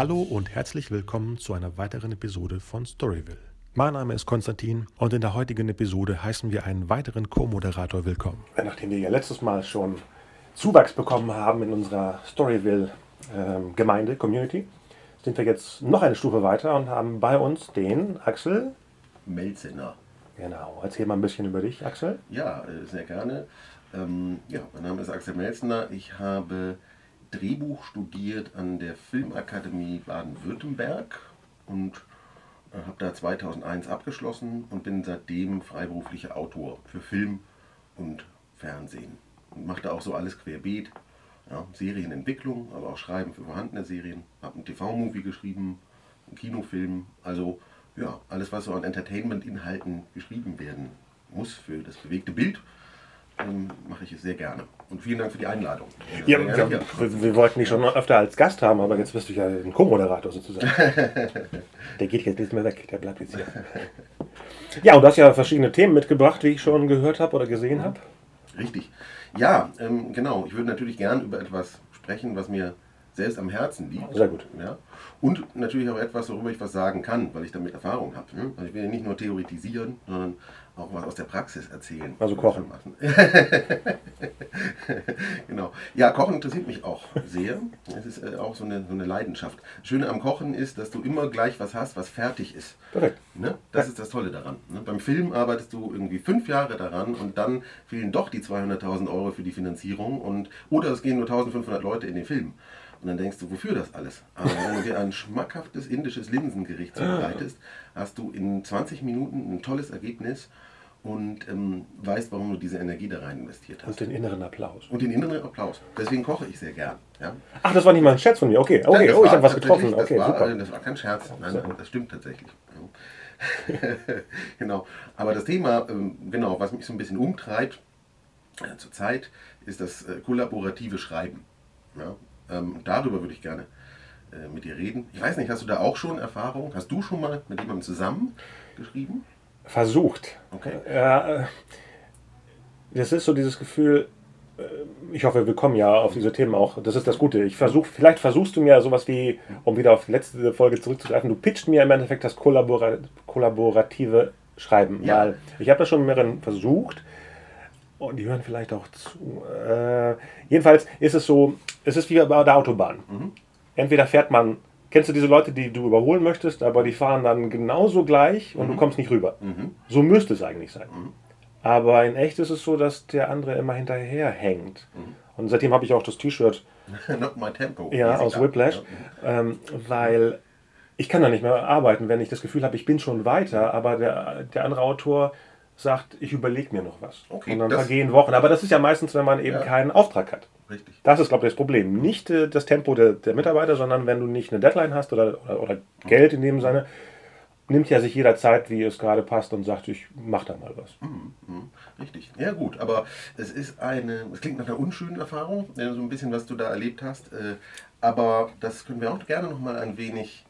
Hallo und herzlich willkommen zu einer weiteren Episode von Storyville. Mein Name ist Konstantin und in der heutigen Episode heißen wir einen weiteren Co-Moderator willkommen. Nachdem wir ja letztes Mal schon Zuwachs bekommen haben in unserer Storyville-Gemeinde, Community, sind wir jetzt noch eine Stufe weiter und haben bei uns den Axel Melzener. Genau. Erzähl mal ein bisschen über dich, Axel. Ja, äh, sehr gerne. Ähm, ja, mein Name ist Axel Melzener. Ich habe Drehbuch studiert an der Filmakademie Baden-Württemberg und äh, habe da 2001 abgeschlossen und bin seitdem freiberuflicher Autor für Film und Fernsehen. Und mache da auch so alles querbeet. Ja, Serienentwicklung, aber auch Schreiben für vorhandene Serien. Habe einen TV-Movie geschrieben, einen Kinofilm. Also ja, alles, was so an Entertainment-Inhalten geschrieben werden muss für das bewegte Bild, ähm, mache ich es sehr gerne. Und vielen Dank für die Einladung. Ja, ja, wir, wir, wollten dich schon öfter als Gast haben, aber jetzt bist du ja ein Co-Moderator sozusagen. der geht jetzt nicht mehr weg, der bleibt jetzt hier. Ja, und du hast ja verschiedene Themen mitgebracht, wie ich schon gehört habe oder gesehen habe. Richtig. Ja, ähm, genau. Ich würde natürlich gern über etwas sprechen, was mir selbst am Herzen liegt. Sehr gut. Ja? Und natürlich auch etwas, worüber ich was sagen kann, weil ich damit Erfahrung habe. Ne? Also ich will ja nicht nur theoretisieren, sondern auch was aus der Praxis erzählen. Also kochen. genau. Ja, Kochen interessiert mich auch sehr. Es ist äh, auch so eine, so eine Leidenschaft. Das Schöne am Kochen ist, dass du immer gleich was hast, was fertig ist. Perfekt. Ne? Das ist das Tolle daran. Ne? Beim Film arbeitest du irgendwie fünf Jahre daran und dann fehlen doch die 200.000 Euro für die Finanzierung und oder es gehen nur 1500 Leute in den Film. Und dann denkst du, wofür das alles? Aber wenn du dir ein schmackhaftes indisches Linsengericht zubereitest, hast du in 20 Minuten ein tolles Ergebnis und ähm, weißt, warum du diese Energie da rein investiert hast. Und den inneren Applaus. Und den inneren Applaus. Deswegen koche ich sehr gern. Ja? Ach, das war nicht mal ein Scherz von mir. Okay, okay. Nein, oh, ich habe was getroffen. Das okay, war, super. Das war kein Scherz. Nein, nein, das stimmt tatsächlich. genau. Aber das Thema, ähm, genau, was mich so ein bisschen umtreibt äh, zurzeit, ist das äh, kollaborative Schreiben. Ja? Ähm, darüber würde ich gerne äh, mit dir reden. Ich weiß nicht, hast du da auch schon Erfahrung? Hast du schon mal mit jemandem zusammen geschrieben? Versucht. Okay. Äh, das ist so dieses Gefühl, äh, ich hoffe, wir kommen ja auf diese Themen auch. Das ist das Gute. Ich versuche, vielleicht versuchst du mir sowas wie, um wieder auf die letzte Folge zurückzugreifen, du pitcht mir im Endeffekt das Kollabora kollaborative Schreiben. Ja. Weil ich habe das schon mehreren versucht. Und die hören vielleicht auch zu. Äh, jedenfalls ist es so, es ist wie bei der Autobahn. Mhm. Entweder fährt man, kennst du diese Leute, die du überholen möchtest, aber die fahren dann genauso gleich und Mhm. du kommst nicht rüber. Mhm. So müsste es eigentlich sein. Mhm. Aber in echt ist es so, dass der andere immer hinterher hängt. Mhm. Und seitdem habe ich auch das T-Shirt Not my tempo. ja, Mäßig aus. Whiplash, Ja. ähm, weil ich kann da nicht mehr arbeiten, wenn ich das Gefühl habe, ich bin schon weiter, aber der, der andere Autor sagt, ich überlege mir noch was. Okay, und dann vergehen Wochen. Aber das ist ja meistens, wenn man eben Ja. keinen Auftrag hat. Richtig. Das ist, glaube ich, das Problem. Nicht äh, das Tempo der, der Mitarbeiter, sondern wenn du nicht eine Deadline hast oder, oder, oder Geld in dem Sinne, nimmt ja sich jeder Zeit, wie es gerade passt und sagt, ich mach da mal was. Mhm, mhm, Richtig. Ja gut, aber es ist eine, es klingt nach einer unschönen Erfahrung, äh, so ein bisschen, was du da erlebt hast. äh, Aber das können wir auch gerne nochmal ein wenig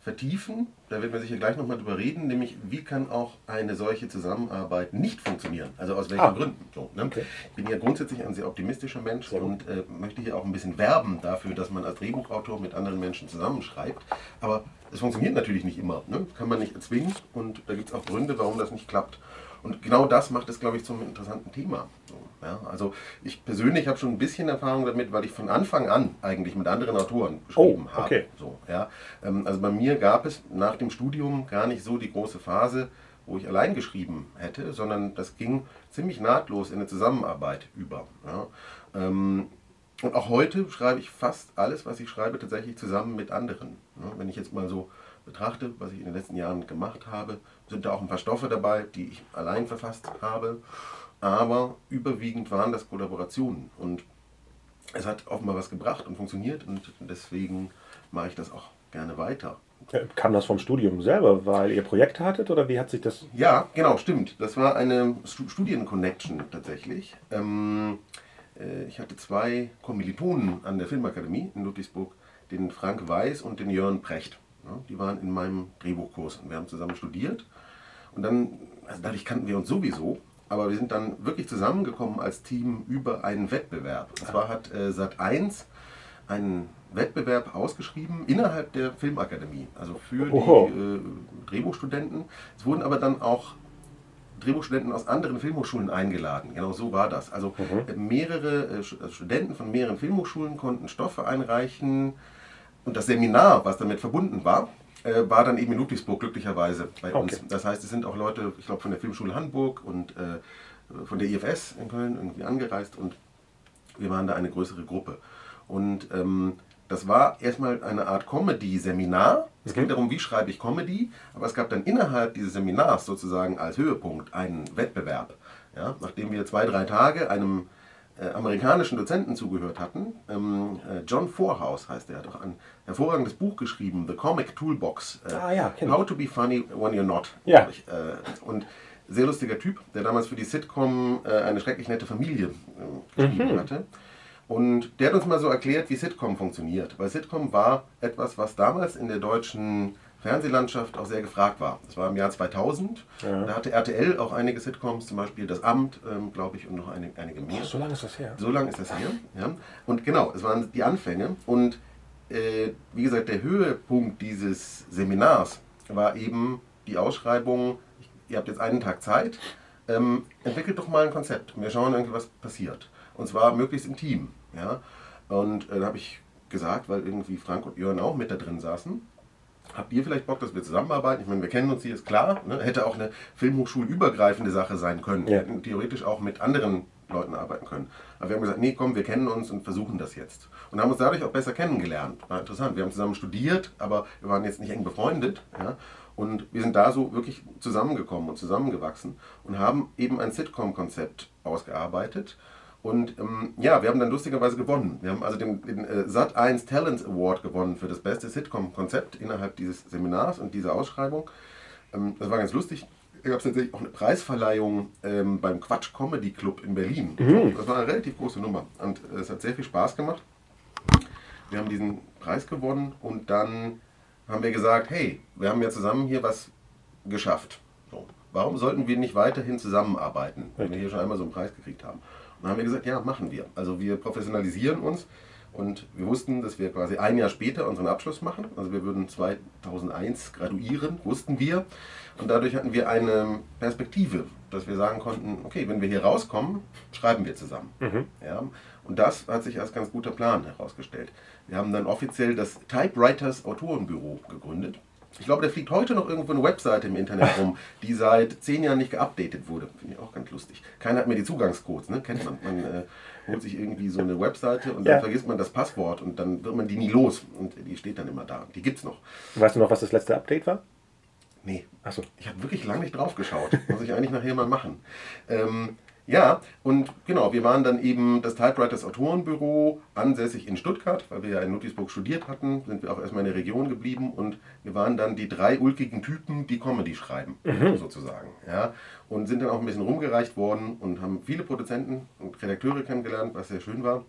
vertiefen. Da werden wir sicher gleich nochmal drüber reden, nämlich wie kann auch eine solche Zusammenarbeit nicht funktionieren? Also aus welchen Ah. Gründen? So, ne? Okay. Ich bin ja grundsätzlich ein sehr optimistischer Mensch Sehr und äh, möchte hier auch ein bisschen werben dafür, dass man als Drehbuchautor mit anderen Menschen zusammenschreibt. Aber es funktioniert natürlich nicht immer. Ne? Kann man nicht erzwingen und da gibt es auch Gründe, warum das nicht klappt. Und genau das macht es, glaube ich, zum interessanten Thema. So, ja? Also ich persönlich habe schon ein bisschen Erfahrung damit, weil ich von Anfang an eigentlich mit anderen Autoren geschrieben Oh, okay. habe. So, ja? Ähm, Also bei mir gab es nach dem Studium gar nicht so die große Phase, wo ich allein geschrieben hätte, sondern das ging ziemlich nahtlos in eine Zusammenarbeit über. Ja? Ähm, Und auch heute schreibe ich fast alles, was ich schreibe, tatsächlich zusammen mit anderen. Ja, Wenn ich jetzt mal so betrachte, was ich in den letzten Jahren gemacht habe, sind da auch ein paar Stoffe dabei, die ich allein verfasst habe. Aber überwiegend waren das Kollaborationen. Und es hat offenbar was gebracht und funktioniert. Und deswegen mache ich das auch gerne weiter. Äh, Kam das vom Studium selber, weil ihr Projekte hattet oder wie hat sich das. Ja, genau, stimmt. Das war eine Stu- Studienconnection tatsächlich. Ähm, äh, ich hatte zwei Kommilitonen an der Filmakademie in Ludwigsburg, den Frank Weiß und den Jörn Precht. Die waren in meinem Drehbuchkurs und wir haben zusammen studiert. Und dann, also dadurch kannten wir uns sowieso, aber wir sind dann wirklich zusammengekommen als Team über einen Wettbewerb. Und zwar hat äh, Sat1 einen Wettbewerb ausgeschrieben innerhalb der Filmakademie, also für Oho. die äh, Drehbuchstudenten. Es wurden aber dann auch Drehbuchstudenten aus anderen Filmhochschulen eingeladen. Genau so war das. Also mhm. mehrere äh, Studenten von mehreren Filmhochschulen konnten Stoffe einreichen und das Seminar, was damit verbunden war, äh, war dann eben in Ludwigsburg glücklicherweise bei okay. uns. Das heißt, es sind auch Leute, ich glaube, von der Filmschule Hamburg und äh, von der IFS in Köln irgendwie angereist und wir waren da eine größere Gruppe. Und ähm, das war erstmal eine Art Comedy-Seminar. Es ging mhm. darum, wie schreibe ich Comedy, aber es gab dann innerhalb dieses Seminars sozusagen als Höhepunkt einen Wettbewerb. Ja, nachdem wir zwei, drei Tage einem äh, amerikanischen Dozenten zugehört hatten, ähm, äh, John Forhouse heißt er, hat auch ein hervorragendes Buch geschrieben, The Comic Toolbox, äh, ah, ja, How to be funny when you're not. Ja. Ich, äh, und sehr lustiger Typ, der damals für die Sitcom äh, eine schrecklich nette Familie geschrieben mhm. hatte. Und der hat uns mal so erklärt, wie Sitcom funktioniert. Weil Sitcom war etwas, was damals in der deutschen Fernsehlandschaft auch sehr gefragt war. Das war im Jahr 2000. Ja. Da hatte RTL auch einige Sitcoms, zum Beispiel Das Amt, ähm, glaube ich, und noch einige, einige mehr. So lange ist das her. So lange ist das her. Ja. Und genau, es waren die Anfänge. Und äh, wie gesagt, der Höhepunkt dieses Seminars war eben die Ausschreibung, ihr habt jetzt einen Tag Zeit, ähm, entwickelt doch mal ein Konzept. Wir schauen irgendwie, was passiert. Und zwar möglichst im Team. Ja? Und äh, da habe ich gesagt, weil irgendwie Frank und Jörn auch mit da drin saßen, habt ihr vielleicht Bock, dass wir zusammenarbeiten? Ich meine, wir kennen uns hier, ist klar. Ne? Hätte auch eine filmhochschulübergreifende Sache sein können. Ja. Wir hätten theoretisch auch mit anderen Leuten arbeiten können. Aber wir haben gesagt, nee, komm, wir kennen uns und versuchen das jetzt. Und haben uns dadurch auch besser kennengelernt. War interessant. Wir haben zusammen studiert, aber wir waren jetzt nicht eng befreundet. Ja? Und wir sind da so wirklich zusammengekommen und zusammengewachsen und haben eben ein Sitcom-Konzept ausgearbeitet und ähm, ja, wir haben dann lustigerweise gewonnen. Wir haben also den, den äh, Sat1 Talent Award gewonnen für das beste Sitcom-Konzept innerhalb dieses Seminars und dieser Ausschreibung. Ähm, das war ganz lustig. Da gab es tatsächlich auch eine Preisverleihung ähm, beim Quatsch Comedy Club in Berlin. Mhm. Das war eine relativ große Nummer und äh, es hat sehr viel Spaß gemacht. Wir haben diesen Preis gewonnen und dann haben wir gesagt, hey, wir haben ja zusammen hier was geschafft. So. Warum sollten wir nicht weiterhin zusammenarbeiten, wenn wir hier schon einmal so einen Preis gekriegt haben? Dann haben wir gesagt, ja, machen wir. Also wir professionalisieren uns und wir wussten, dass wir quasi ein Jahr später unseren Abschluss machen. Also wir würden 2001 graduieren, wussten wir. Und dadurch hatten wir eine Perspektive, dass wir sagen konnten, okay, wenn wir hier rauskommen, schreiben wir zusammen. Mhm. Ja, und das hat sich als ganz guter Plan herausgestellt. Wir haben dann offiziell das Typewriters Autorenbüro gegründet. Ich glaube, da fliegt heute noch irgendwo eine Webseite im Internet rum, die seit zehn Jahren nicht geupdatet wurde. Finde ich auch ganz lustig. Keiner hat mehr die Zugangscodes, ne? kennt man. Man äh, holt sich irgendwie so eine Webseite und ja. dann vergisst man das Passwort und dann wird man die nie los. Und die steht dann immer da. Die gibt es noch. Weißt du noch, was das letzte Update war? Nee. Achso. Ich habe wirklich lange nicht drauf geschaut. Muss ich eigentlich nachher mal machen. Ähm, ja, und genau, wir waren dann eben das Typewriters Autorenbüro ansässig in Stuttgart, weil wir ja in Ludwigsburg studiert hatten, sind wir auch erstmal in der Region geblieben und wir waren dann die drei ulkigen Typen, die Comedy schreiben, mhm. sozusagen. Ja, und sind dann auch ein bisschen rumgereicht worden und haben viele Produzenten und Redakteure kennengelernt, was sehr schön war.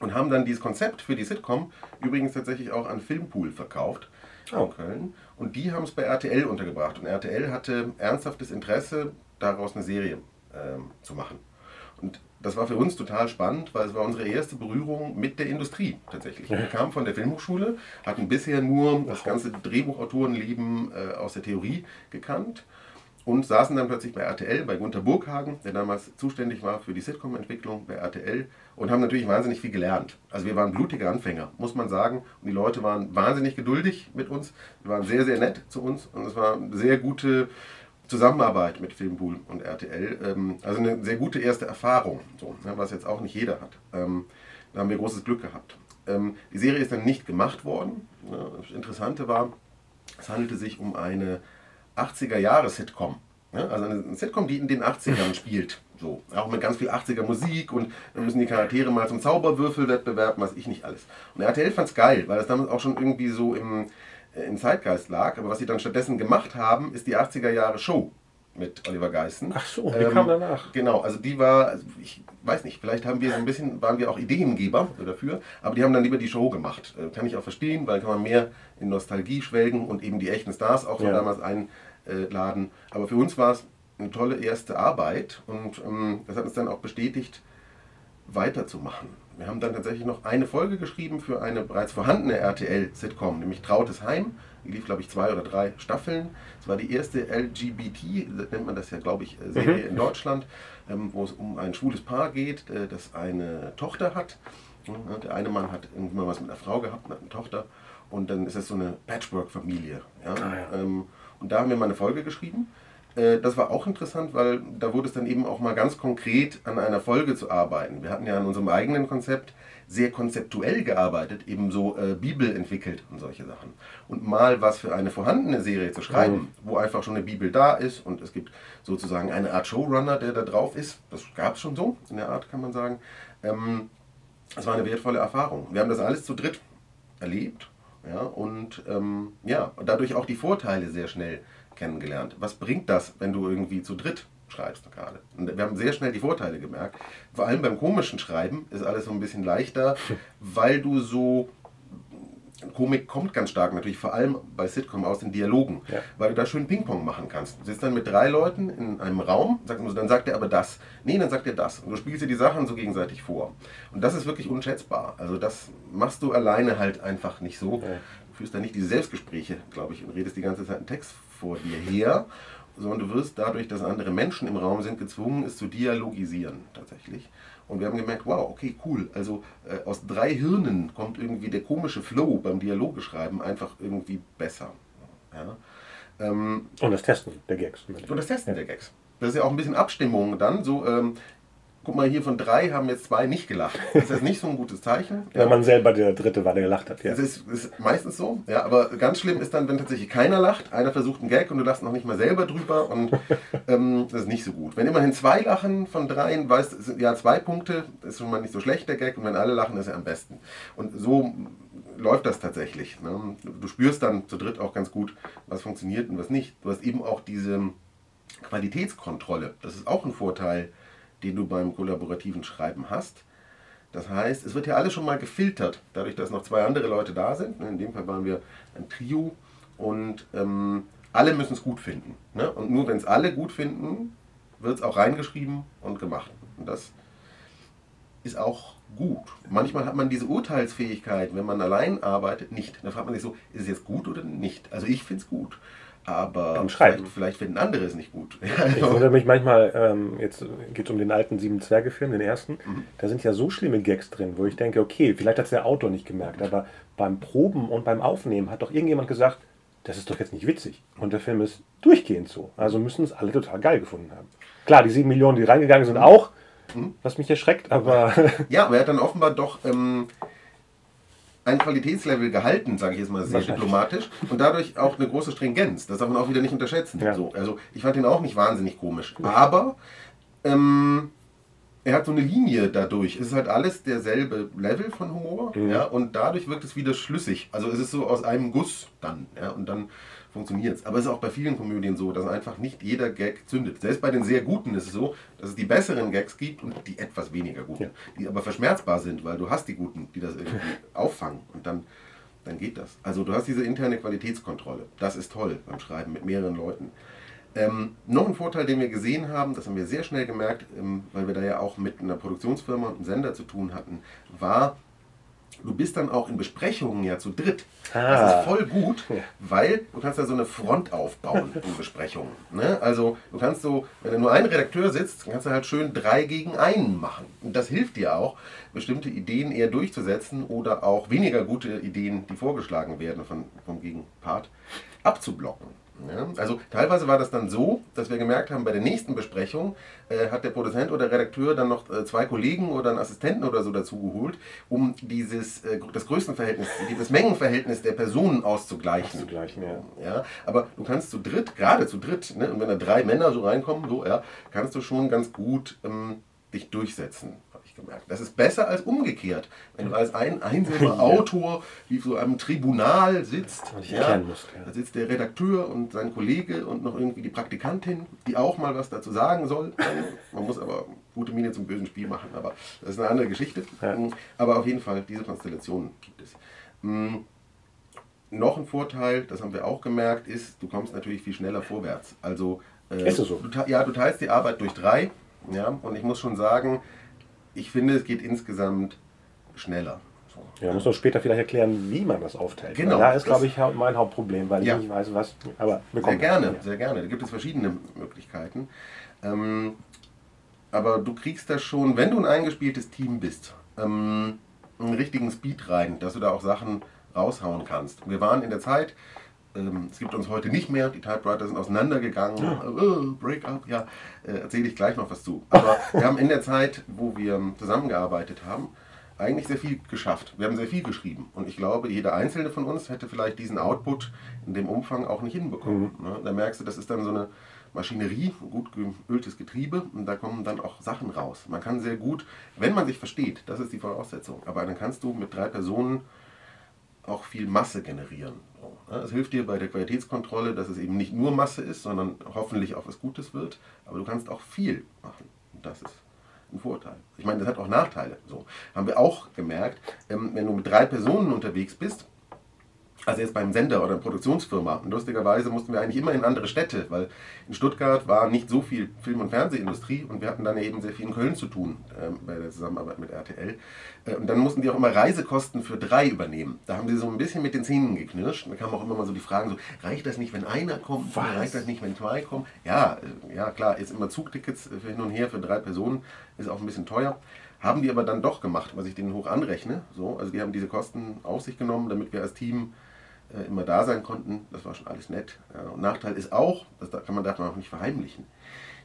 Und haben dann dieses Konzept für die Sitcom übrigens tatsächlich auch an Filmpool verkauft oh. in Köln. Und die haben es bei RTL untergebracht. Und RTL hatte ernsthaftes Interesse, daraus eine Serie ähm, zu machen. Und das war für uns total spannend, weil es war unsere erste Berührung mit der Industrie tatsächlich. Wir kamen von der Filmhochschule, hatten bisher nur das ganze Drehbuchautorenleben äh, aus der Theorie gekannt und saßen dann plötzlich bei RTL, bei Gunter Burghagen, der damals zuständig war für die Sitcom-Entwicklung bei RTL und haben natürlich wahnsinnig viel gelernt. Also wir waren blutige Anfänger, muss man sagen. Und die Leute waren wahnsinnig geduldig mit uns, wir waren sehr, sehr nett zu uns und es war eine sehr gute Zusammenarbeit mit Filmpool und RTL. Ähm, also eine sehr gute erste Erfahrung, so, ne, was jetzt auch nicht jeder hat. Ähm, da haben wir großes Glück gehabt. Ähm, die Serie ist dann nicht gemacht worden. Das Interessante war, es handelte sich um eine 80er-Jahre-Sitcom. Also eine Sitcom, die in den 80ern spielt. So, auch mit ganz viel 80er Musik und dann müssen die Charaktere mal zum Zauberwürfelwettbewerb, was ich nicht alles. Und RTL fand es geil, weil das damals auch schon irgendwie so im, im Zeitgeist lag. Aber was sie dann stattdessen gemacht haben, ist die 80er Jahre Show mit Oliver Geissen. Ach so, die ähm, kam danach. Genau, also die war, also ich weiß nicht, vielleicht haben wir so ein bisschen, waren wir auch Ideengeber dafür, aber die haben dann lieber die Show gemacht. Äh, kann ich auch verstehen, weil kann man mehr in Nostalgie schwelgen und eben die echten Stars auch von ja. damals einladen. Aber für uns war es eine tolle erste Arbeit und ähm, das hat uns dann auch bestätigt, weiterzumachen. Wir haben dann tatsächlich noch eine Folge geschrieben für eine bereits vorhandene RTL-Sitcom, nämlich Trautes Heim. Die lief, glaube ich, zwei oder drei Staffeln. Es war die erste LGBT, nennt man das ja, glaube ich, äh, Serie mhm. in Deutschland, ähm, wo es um ein schwules Paar geht, äh, das eine Tochter hat. Der eine Mann hat irgendwann was mit einer Frau gehabt und hat eine Tochter. Und dann ist es so eine Patchwork-Familie. Ja? Ah, ja. Ähm, und da haben wir mal eine Folge geschrieben. Äh, das war auch interessant, weil da wurde es dann eben auch mal ganz konkret an einer Folge zu arbeiten. Wir hatten ja an unserem eigenen Konzept sehr konzeptuell gearbeitet, eben so äh, Bibel entwickelt und solche Sachen. Und mal was für eine vorhandene Serie zu schreiben, mhm. wo einfach schon eine Bibel da ist und es gibt sozusagen eine Art Showrunner, der da drauf ist. Das gab es schon so, in der Art kann man sagen. Ähm, das war eine wertvolle Erfahrung. Wir haben das alles zu dritt erlebt ja, und ähm, ja, dadurch auch die Vorteile sehr schnell kennengelernt. Was bringt das, wenn du irgendwie zu dritt schreibst gerade? Und wir haben sehr schnell die Vorteile gemerkt. Vor allem beim komischen Schreiben ist alles so ein bisschen leichter, weil du so Komik kommt ganz stark natürlich vor allem bei Sitcom aus den Dialogen, ja. weil du da schön Ping-Pong machen kannst. Du sitzt dann mit drei Leuten in einem Raum, dann sagt er aber das. Nee, dann sagt er das. Und du spielst dir die Sachen so gegenseitig vor. Und das ist wirklich unschätzbar. Also das machst du alleine halt einfach nicht so. Ja. Du führst da nicht diese Selbstgespräche, glaube ich, und redest die ganze Zeit einen Text vor dir her, sondern du wirst dadurch, dass andere Menschen im Raum sind, gezwungen, es zu dialogisieren tatsächlich. Und wir haben gemerkt, wow, okay, cool. Also äh, aus drei Hirnen kommt irgendwie der komische Flow beim Dialogeschreiben einfach irgendwie besser. Ja. Ähm, und das Testen der Gags. Und das Testen ja. der Gags. Das ist ja auch ein bisschen Abstimmung dann. So, ähm, guck mal, hier von drei haben jetzt zwei nicht gelacht. Das ist nicht so ein gutes Zeichen. Wenn ja. man selber der dritte war, der gelacht hat, ja. Das ist, ist, meistens so, ja, aber ganz schlimm ist dann, wenn tatsächlich keiner lacht, einer versucht einen Gag und du lachst noch nicht mal selber drüber und ähm, das ist nicht so gut. Wenn immerhin zwei lachen von dreien, weißt du, ja, zwei Punkte, ist schon mal nicht so schlecht der Gag und wenn alle lachen, ist er am besten. Und so läuft das tatsächlich. Ne? Du spürst dann zu dritt auch ganz gut, was funktioniert und was nicht. Du hast eben auch diese Qualitätskontrolle. Das ist auch ein Vorteil den du beim kollaborativen Schreiben hast. Das heißt, es wird ja alles schon mal gefiltert, dadurch, dass noch zwei andere Leute da sind. In dem Fall waren wir ein Trio und ähm, alle müssen es gut finden. Ne? Und nur wenn es alle gut finden, wird es auch reingeschrieben und gemacht. Und das ist auch gut. Manchmal hat man diese Urteilsfähigkeit, wenn man allein arbeitet, nicht. Da fragt man sich so, ist es jetzt gut oder nicht? Also ich finde es gut. Aber vielleicht, vielleicht, finden andere es nicht gut. ich wundere mich manchmal, ähm, jetzt geht es um den alten Sieben Zwerge-Film, den ersten, mhm. da sind ja so schlimme Gags drin, wo ich denke, okay, vielleicht hat es der Autor nicht gemerkt, aber beim Proben und beim Aufnehmen hat doch irgendjemand gesagt, das ist doch jetzt nicht witzig. Und der Film ist durchgehend so. Also müssen es alle total geil gefunden haben. Klar, die sieben Millionen, die reingegangen sind, auch, mhm. was mich erschreckt, aber. Ja, aber er hat dann offenbar doch. Ähm ein Qualitätslevel gehalten, sage ich jetzt mal sehr diplomatisch, und dadurch auch eine große Stringenz. Das darf man auch wieder nicht unterschätzen. Ja. So, also ich fand ihn auch nicht wahnsinnig komisch. Aber ähm, er hat so eine Linie dadurch. Es ist halt alles derselbe Level von Humor, mhm. ja, und dadurch wirkt es wieder schlüssig. Also es ist so aus einem Guss dann, ja, und dann funktioniert es. Aber es ist auch bei vielen Komödien so, dass einfach nicht jeder Gag zündet. Selbst bei den sehr guten ist es so, dass es die besseren Gags gibt und die etwas weniger guten, ja. die aber verschmerzbar sind, weil du hast die guten, die das irgendwie auffangen und dann, dann geht das. Also du hast diese interne Qualitätskontrolle. Das ist toll beim Schreiben mit mehreren Leuten. Ähm, noch ein Vorteil, den wir gesehen haben, das haben wir sehr schnell gemerkt, ähm, weil wir da ja auch mit einer Produktionsfirma und einem Sender zu tun hatten, war, du bist dann auch in Besprechungen ja zu dritt. Ah. Das ist voll gut, weil du kannst ja so eine Front aufbauen in Besprechungen. Ne? Also du kannst so, wenn da nur ein Redakteur sitzt, kannst du halt schön drei gegen einen machen. Und das hilft dir auch, bestimmte Ideen eher durchzusetzen oder auch weniger gute Ideen, die vorgeschlagen werden von, vom Gegenpart, abzublocken. Ja, also teilweise war das dann so, dass wir gemerkt haben, bei der nächsten Besprechung äh, hat der Produzent oder Redakteur dann noch äh, zwei Kollegen oder einen Assistenten oder so dazugeholt, um dieses äh, das Größenverhältnis, das Mengenverhältnis der Personen auszugleichen. auszugleichen ja. ja. Aber du kannst zu dritt, gerade zu dritt, ne, und wenn da drei Männer so reinkommen, so, ja, kannst du schon ganz gut ähm, dich durchsetzen gemerkt. Das ist besser als umgekehrt. Wenn du als ein einzelner ja. Autor wie so einem Tribunal sitzt, ja, musst, ja. da sitzt der Redakteur und sein Kollege und noch irgendwie die Praktikantin, die auch mal was dazu sagen soll. Man muss aber gute Miene zum bösen Spiel machen, aber das ist eine andere Geschichte. Mm, aber auf jeden Fall, diese Konstellation gibt es. Mhm. Noch ein Vorteil, das haben wir auch gemerkt, ist, du kommst natürlich viel schneller vorwärts. Also, äh, ist es so? Du, ja, du teilst die Arbeit durch drei. Ja, und ich muss schon sagen, ich finde, es geht insgesamt schneller. So. Ja, muss man später vielleicht erklären, wie man das aufteilt. Genau. Da ist, glaube ich, mein Hauptproblem, weil ja. ich nicht weiß, was. Aber sehr gerne, ja. sehr gerne. Da gibt es verschiedene Möglichkeiten. Ähm, aber du kriegst das schon, wenn du ein eingespieltes Team bist, ähm, einen richtigen Speed rein, dass du da auch Sachen raushauen kannst. Wir waren in der Zeit, ähm, es gibt uns heute nicht mehr, die Typewriter sind auseinandergegangen, ja. oh, Break-up, ja, äh, erzähle ich gleich noch was zu. Aber wir haben in der Zeit, wo wir zusammengearbeitet haben, eigentlich sehr viel geschafft. Wir haben sehr viel geschrieben. Und ich glaube, jeder einzelne von uns hätte vielleicht diesen Output in dem Umfang auch nicht hinbekommen. Mhm. Ne? Da merkst du, das ist dann so eine Maschinerie, gut geöltes Getriebe und da kommen dann auch Sachen raus. Man kann sehr gut, wenn man sich versteht, das ist die Voraussetzung, aber dann kannst du mit drei Personen auch viel Masse generieren. Es hilft dir bei der Qualitätskontrolle, dass es eben nicht nur Masse ist, sondern hoffentlich auch was Gutes wird, aber du kannst auch viel machen. Und das ist ein Vorteil. Ich meine, das hat auch Nachteile. So haben wir auch gemerkt, ähm, wenn du mit drei Personen unterwegs bist, also jetzt beim Sender oder Produktionsfirma. Und lustigerweise mussten wir eigentlich immer in andere Städte, weil in Stuttgart war nicht so viel Film- und Fernsehindustrie und wir hatten dann eben sehr viel in Köln zu tun äh, bei der Zusammenarbeit mit RTL. Äh, und dann mussten die auch immer Reisekosten für drei übernehmen. Da haben sie so ein bisschen mit den Zähnen geknirscht. Da kamen auch immer mal so die Fragen so, reicht das nicht, wenn einer kommt? Was? Reicht das nicht, wenn zwei kommen? Ja, äh, ja klar, jetzt immer Zugtickets für hin und her für drei Personen ist auch ein bisschen teuer. Haben die aber dann doch gemacht, was ich denen hoch anrechne. So, also die haben diese Kosten auf sich genommen, damit wir als Team äh, immer da sein konnten. Das war schon alles nett. Ja, und Nachteil ist auch, das kann man, darf man auch nicht verheimlichen,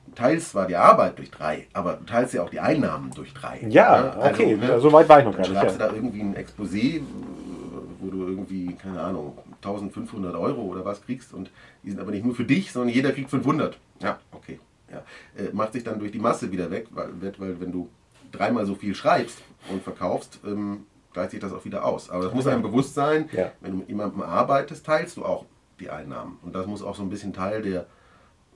du teilst zwar die Arbeit durch drei, aber du teilst ja auch die Einnahmen durch drei. Ja? Also, okay, ne, so weit war ich noch gar nicht. Schreibst ja. du da irgendwie ein Exposé, wo du irgendwie, keine Ahnung, 1500 Euro oder was kriegst und die sind aber nicht nur für dich, sondern jeder kriegt 500. Ja, okay. Ja. Äh, macht sich dann durch die Masse wieder weg, weil, weil wenn du dreimal so viel schreibst und verkaufst, ähm, gleicht sich das auch wieder aus. Aber das muss einem bewusst sein, ja. wenn du mit jemandem arbeitest, teilst du auch die Einnahmen. Und das muss auch so ein bisschen Teil der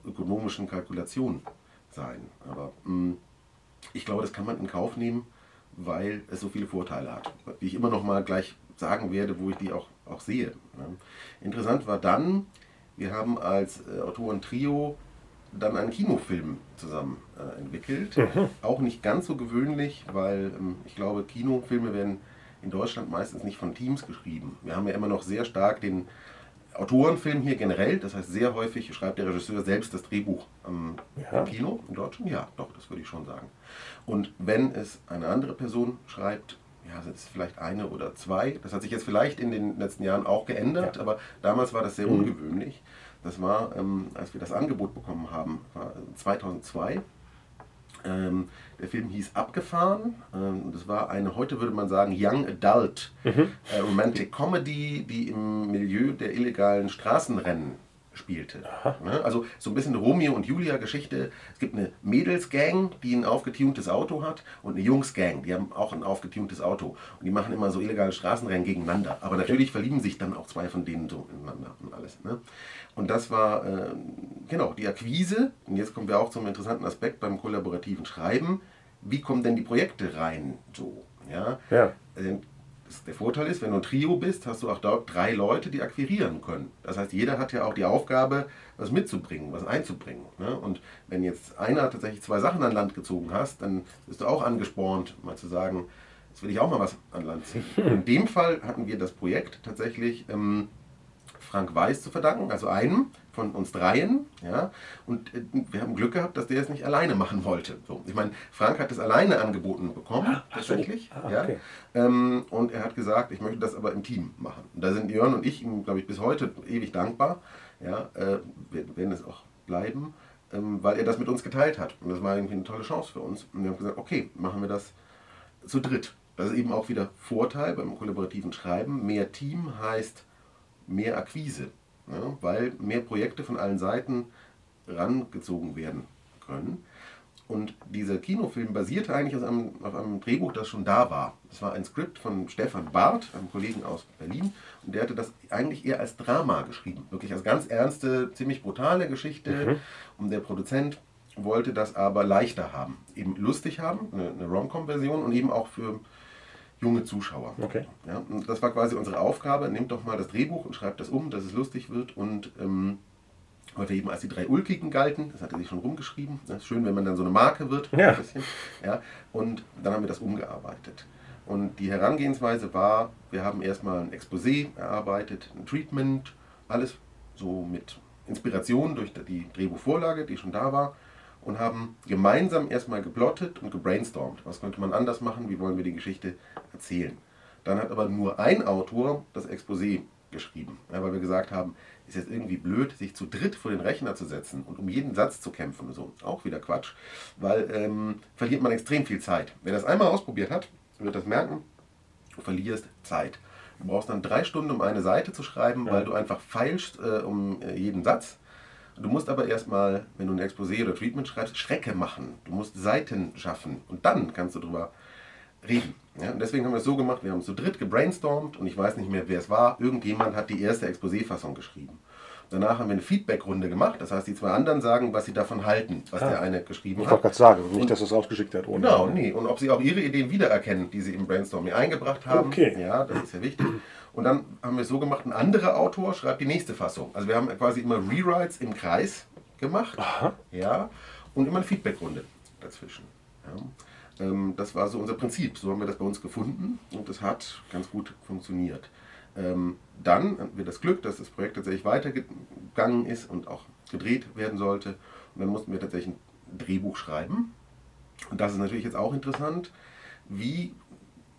ökonomischen Kalkulation sein. Aber mh, mm, ich glaube, das kann man in Kauf nehmen, weil es so viele Vorteile hat. Wie ich immer noch mal gleich sagen werde, wo ich die auch, auch sehe. Interessant war dann, wir haben als äh, Autoren-Trio dann einen Kinofilm zusammen äh, entwickelt. Mhm. Auch nicht ganz so gewöhnlich, weil ähm, ich glaube, Kinofilme werden in Deutschland meistens nicht von Teams geschrieben. Wir haben ja immer noch sehr stark den Autorenfilm hier generell, das heißt sehr häufig schreibt der Regisseur selbst das Drehbuch am ja. Kino in Deutschland. Ja, doch, das würde ich schon sagen. Und wenn es eine andere Person schreibt, ja, sind es vielleicht eine oder zwei. Das hat sich jetzt vielleicht in den letzten Jahren auch geändert, ja. aber damals war das sehr mhm. ungewöhnlich. Das war, ähm, als wir das Angebot bekommen haben, war 2002. Ähm, der Film hieß Abgefahren. Ähm, das war eine, heute würde man sagen, Young Adult mhm. äh, Romantic Comedy, die im Milieu der illegalen Straßenrennen spielte. Ne? Also so ein bisschen Romeo und Julia Geschichte. Es gibt eine Mädelsgang, die ein aufgetuntes Auto hat und eine Jungsgang, die haben auch ein aufgetuntes Auto. Und die machen immer so illegale Straßenrennen gegeneinander. Aber natürlich verlieben sich dann auch zwei von denen so ineinander und alles. Ne? Und das war äh, genau die Akquise. Und jetzt kommen wir auch zum interessanten Aspekt beim kollaborativen Schreiben. Wie kommen denn die Projekte rein? So, ja. ja. Also, der Vorteil ist, wenn du ein Trio bist, hast du auch dort drei Leute, die akquirieren können. Das heißt, jeder hat ja auch die Aufgabe, was mitzubringen, was einzubringen. Ne? Und wenn jetzt einer tatsächlich zwei Sachen an Land gezogen hast, dann bist du auch angespornt, mal zu sagen, jetzt will ich auch mal was an Land ziehen. In dem Fall hatten wir das Projekt tatsächlich ähm, Frank Weiß zu verdanken, also einem von uns dreien. Ja? Und äh, wir haben Glück gehabt, dass der es nicht alleine machen wollte. So, ich meine, Frank hat es alleine angeboten bekommen, ah, tatsächlich. Ah, okay. ja? Ähm, und er hat gesagt, ich möchte das aber im Team machen. Und da sind Jörn und ich ihm, glaube ich, bis heute ewig dankbar. Ja? Äh, wir werden es auch bleiben, ähm, weil er das mit uns geteilt hat. Und das war irgendwie eine tolle Chance für uns. Und wir haben gesagt, okay, machen wir das zu dritt. Das ist eben auch wieder Vorteil beim kollaborativen Schreiben. Mehr Team heißt, mehr Akquise, ja, weil mehr Projekte von allen Seiten rangezogen werden können. Und dieser Kinofilm basierte eigentlich auf einem, auf einem, Drehbuch, das schon da war. Es war ein Skript von Stefan Barth, einem Kollegen aus Berlin, und der hatte das eigentlich eher als Drama geschrieben. Wirklich als ganz ernste, ziemlich brutale Geschichte. Mhm. Und der Produzent wollte das aber leichter haben. Eben lustig haben, eine, eine Rom-Com-Version und eben auch für junge Zuschauer. Okay. Ja, und das war quasi unsere Aufgabe. Nehmt doch mal das Drehbuch und schreibt das um, dass es lustig wird und ähm, weil wir eben als die drei Ulkigen galten. Das hatte sich schon rumgeschrieben. Das ist schön, wenn man dann so eine Marke wird. Ja. Ja. Und dann haben wir das umgearbeitet. Und die Herangehensweise war, wir haben erstmal ein Exposé erarbeitet, ein Treatment, alles so mit Inspiration durch die Drehbuchvorlage, die schon da war. Und haben gemeinsam erstmal geplottet und gebrainstormt. Was könnte man anders machen? Wie wollen wir die Geschichte erzählen? Dann hat aber nur ein Autor das Exposé geschrieben, ja, weil wir gesagt haben, ist jetzt irgendwie blöd, sich zu dritt vor den Rechner zu setzen und um jeden Satz zu kämpfen und so. Auch wieder Quatsch, weil ähm, verliert man extrem viel Zeit. Wer das einmal ausprobiert hat, wird das merken, du verlierst Zeit. Du brauchst dann drei Stunden, um eine Seite zu schreiben, Ja. weil du einfach feilst äh, um äh, jeden Satz. Du musst aber erstmal, wenn du ein Exposé oder Treatment schreibst, Schrecke machen. Du musst Seiten schaffen und dann kannst du drüber reden. Ja, und deswegen haben wir es so gemacht, wir haben zu dritt gebrainstormt und ich weiß nicht mehr, wer es war. Irgendjemand hat die erste Exposé-Fassung geschrieben. Danach haben wir eine Feedback-Runde gemacht, das heißt, die zwei anderen sagen, was sie davon halten, was Ah. der eine geschrieben Ich hat. wollte gerade sagen, nicht, Und- dass es rausgeschickt hat. Ohne Genau, nee. Und ob sie auch ihre Ideen wiedererkennen, die sie im Brainstorming eingebracht haben. Okay. Ja, das ist ja wichtig. Und dann haben wir es so gemacht, ein anderer Autor schreibt die nächste Fassung. Also wir haben quasi immer Rewrites im Kreis gemacht. Aha. Ja, und immer eine Feedbackrunde dazwischen. Ja. Ähm, das war so unser Prinzip. So haben wir das bei uns gefunden und das hat ganz gut funktioniert. Ähm, dann hatten wir das Glück, dass das Projekt tatsächlich weitergegangen ist und auch gedreht werden sollte. Und dann mussten wir tatsächlich ein Drehbuch schreiben. Und das ist natürlich jetzt auch interessant. Wie,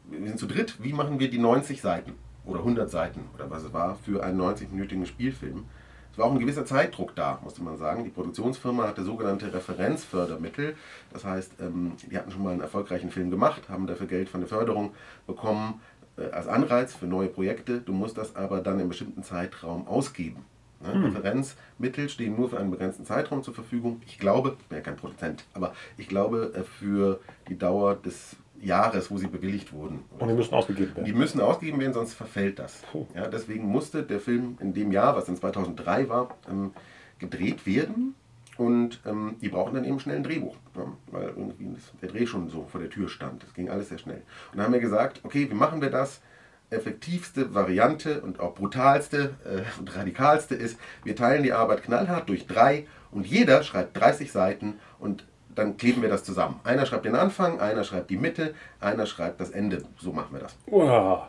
wir sind zu dritt, wie machen wir die 90 Seiten oder 100 Seiten oder was es war für einen 90-minütigen Spielfilm? Es war auch ein gewisser Zeitdruck da, musste man sagen. Die Produktionsfirma hatte sogenannte Referenzfördermittel. Das heißt, ähm, die hatten schon mal einen erfolgreichen Film gemacht, haben dafür Geld von der Förderung bekommen äh, als Anreiz für neue Projekte. Du musst das aber dann in bestimmten Zeitraum ausgeben. Ne? Referenzmittel stehen nur für einen begrenzten Zeitraum zur Verfügung. Ich glaube, ich bin ja kein Produzent, aber ich glaube äh, für die Dauer des Jahres, wo sie bewilligt wurden. Und die müssen ausgegeben Die werden. müssen ausgegeben werden, sonst verfällt das. Puh. Ja, deswegen musste der Film in dem Jahr, was dann 2003 war, ähm, gedreht werden. Und ähm, die brauchen dann eben schnell ein Drehbuch, ja, weil irgendwie das, der Dreh schon so vor der Tür stand. Das ging alles sehr schnell. Und dann haben wir gesagt, okay, wie machen wir das? Effektivste Variante und auch brutalste äh, und radikalste ist, wir teilen die Arbeit knallhart durch drei und jeder schreibt 30 Seiten und dann kleben wir das zusammen. Einer schreibt den Anfang, einer schreibt die Mitte, einer schreibt das Ende. So machen wir das. Wow.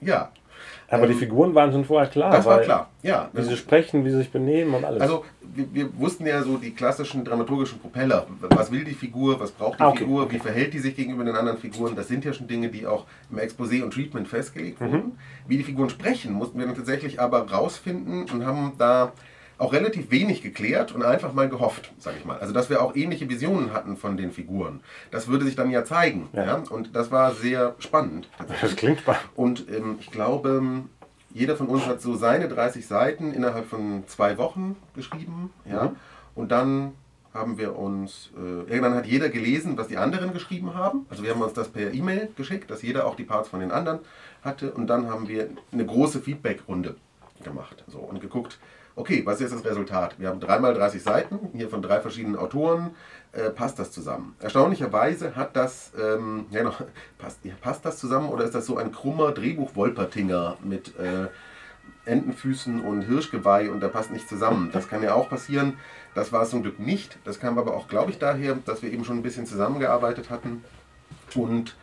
Ja, Aber die Ähm, Figuren waren schon vorher klar. das war klar. Ja, Wie sie sprechen, wie sie sich benehmen und alles. also wir, wir wussten ja so die klassischen dramaturgischen Propeller. Was will die Figur, was braucht die Ah, okay, Figur, okay. wie verhält die sich gegenüber den anderen Figuren? Das sind ja schon Dinge, die auch im Exposé und Treatment festgelegt Mhm. wurden. Wie die Figuren sprechen, mussten wir dann tatsächlich aber rausfinden und haben da auch relativ wenig geklärt und einfach mal gehofft, sag ich mal. Also, dass wir auch ähnliche Visionen hatten von den Figuren. Das würde sich dann ja zeigen. Ja. Ja. Und das war sehr spannend. das klingt spannend. Und ähm, ich glaube, jeder von uns hat so seine 30 Seiten innerhalb von zwei Wochen geschrieben. Ja? Mhm. Und dann haben wir uns, äh, irgendwann hat jeder gelesen, was die anderen geschrieben haben. Also wir haben uns das per E-Mail geschickt, dass jeder auch die Parts von den anderen hatte. Und dann haben wir eine große Feedback-Runde gemacht so, und geguckt, okay, was ist jetzt das Resultat? Wir haben dreimal 30 Seiten, hier von drei verschiedenen Autoren, äh, passt das zusammen? Erstaunlicherweise hat das, ähm, ja, noch, passt, passt das zusammen oder ist das so ein krummer Drehbuch-Wolpertinger mit äh, Entenfüßen und Hirschgeweih und da passt nicht zusammen? Das kann ja auch passieren. Das war es zum Glück nicht. Das kam aber auch, glaube ich, daher, dass wir eben schon ein bisschen zusammengearbeitet hatten und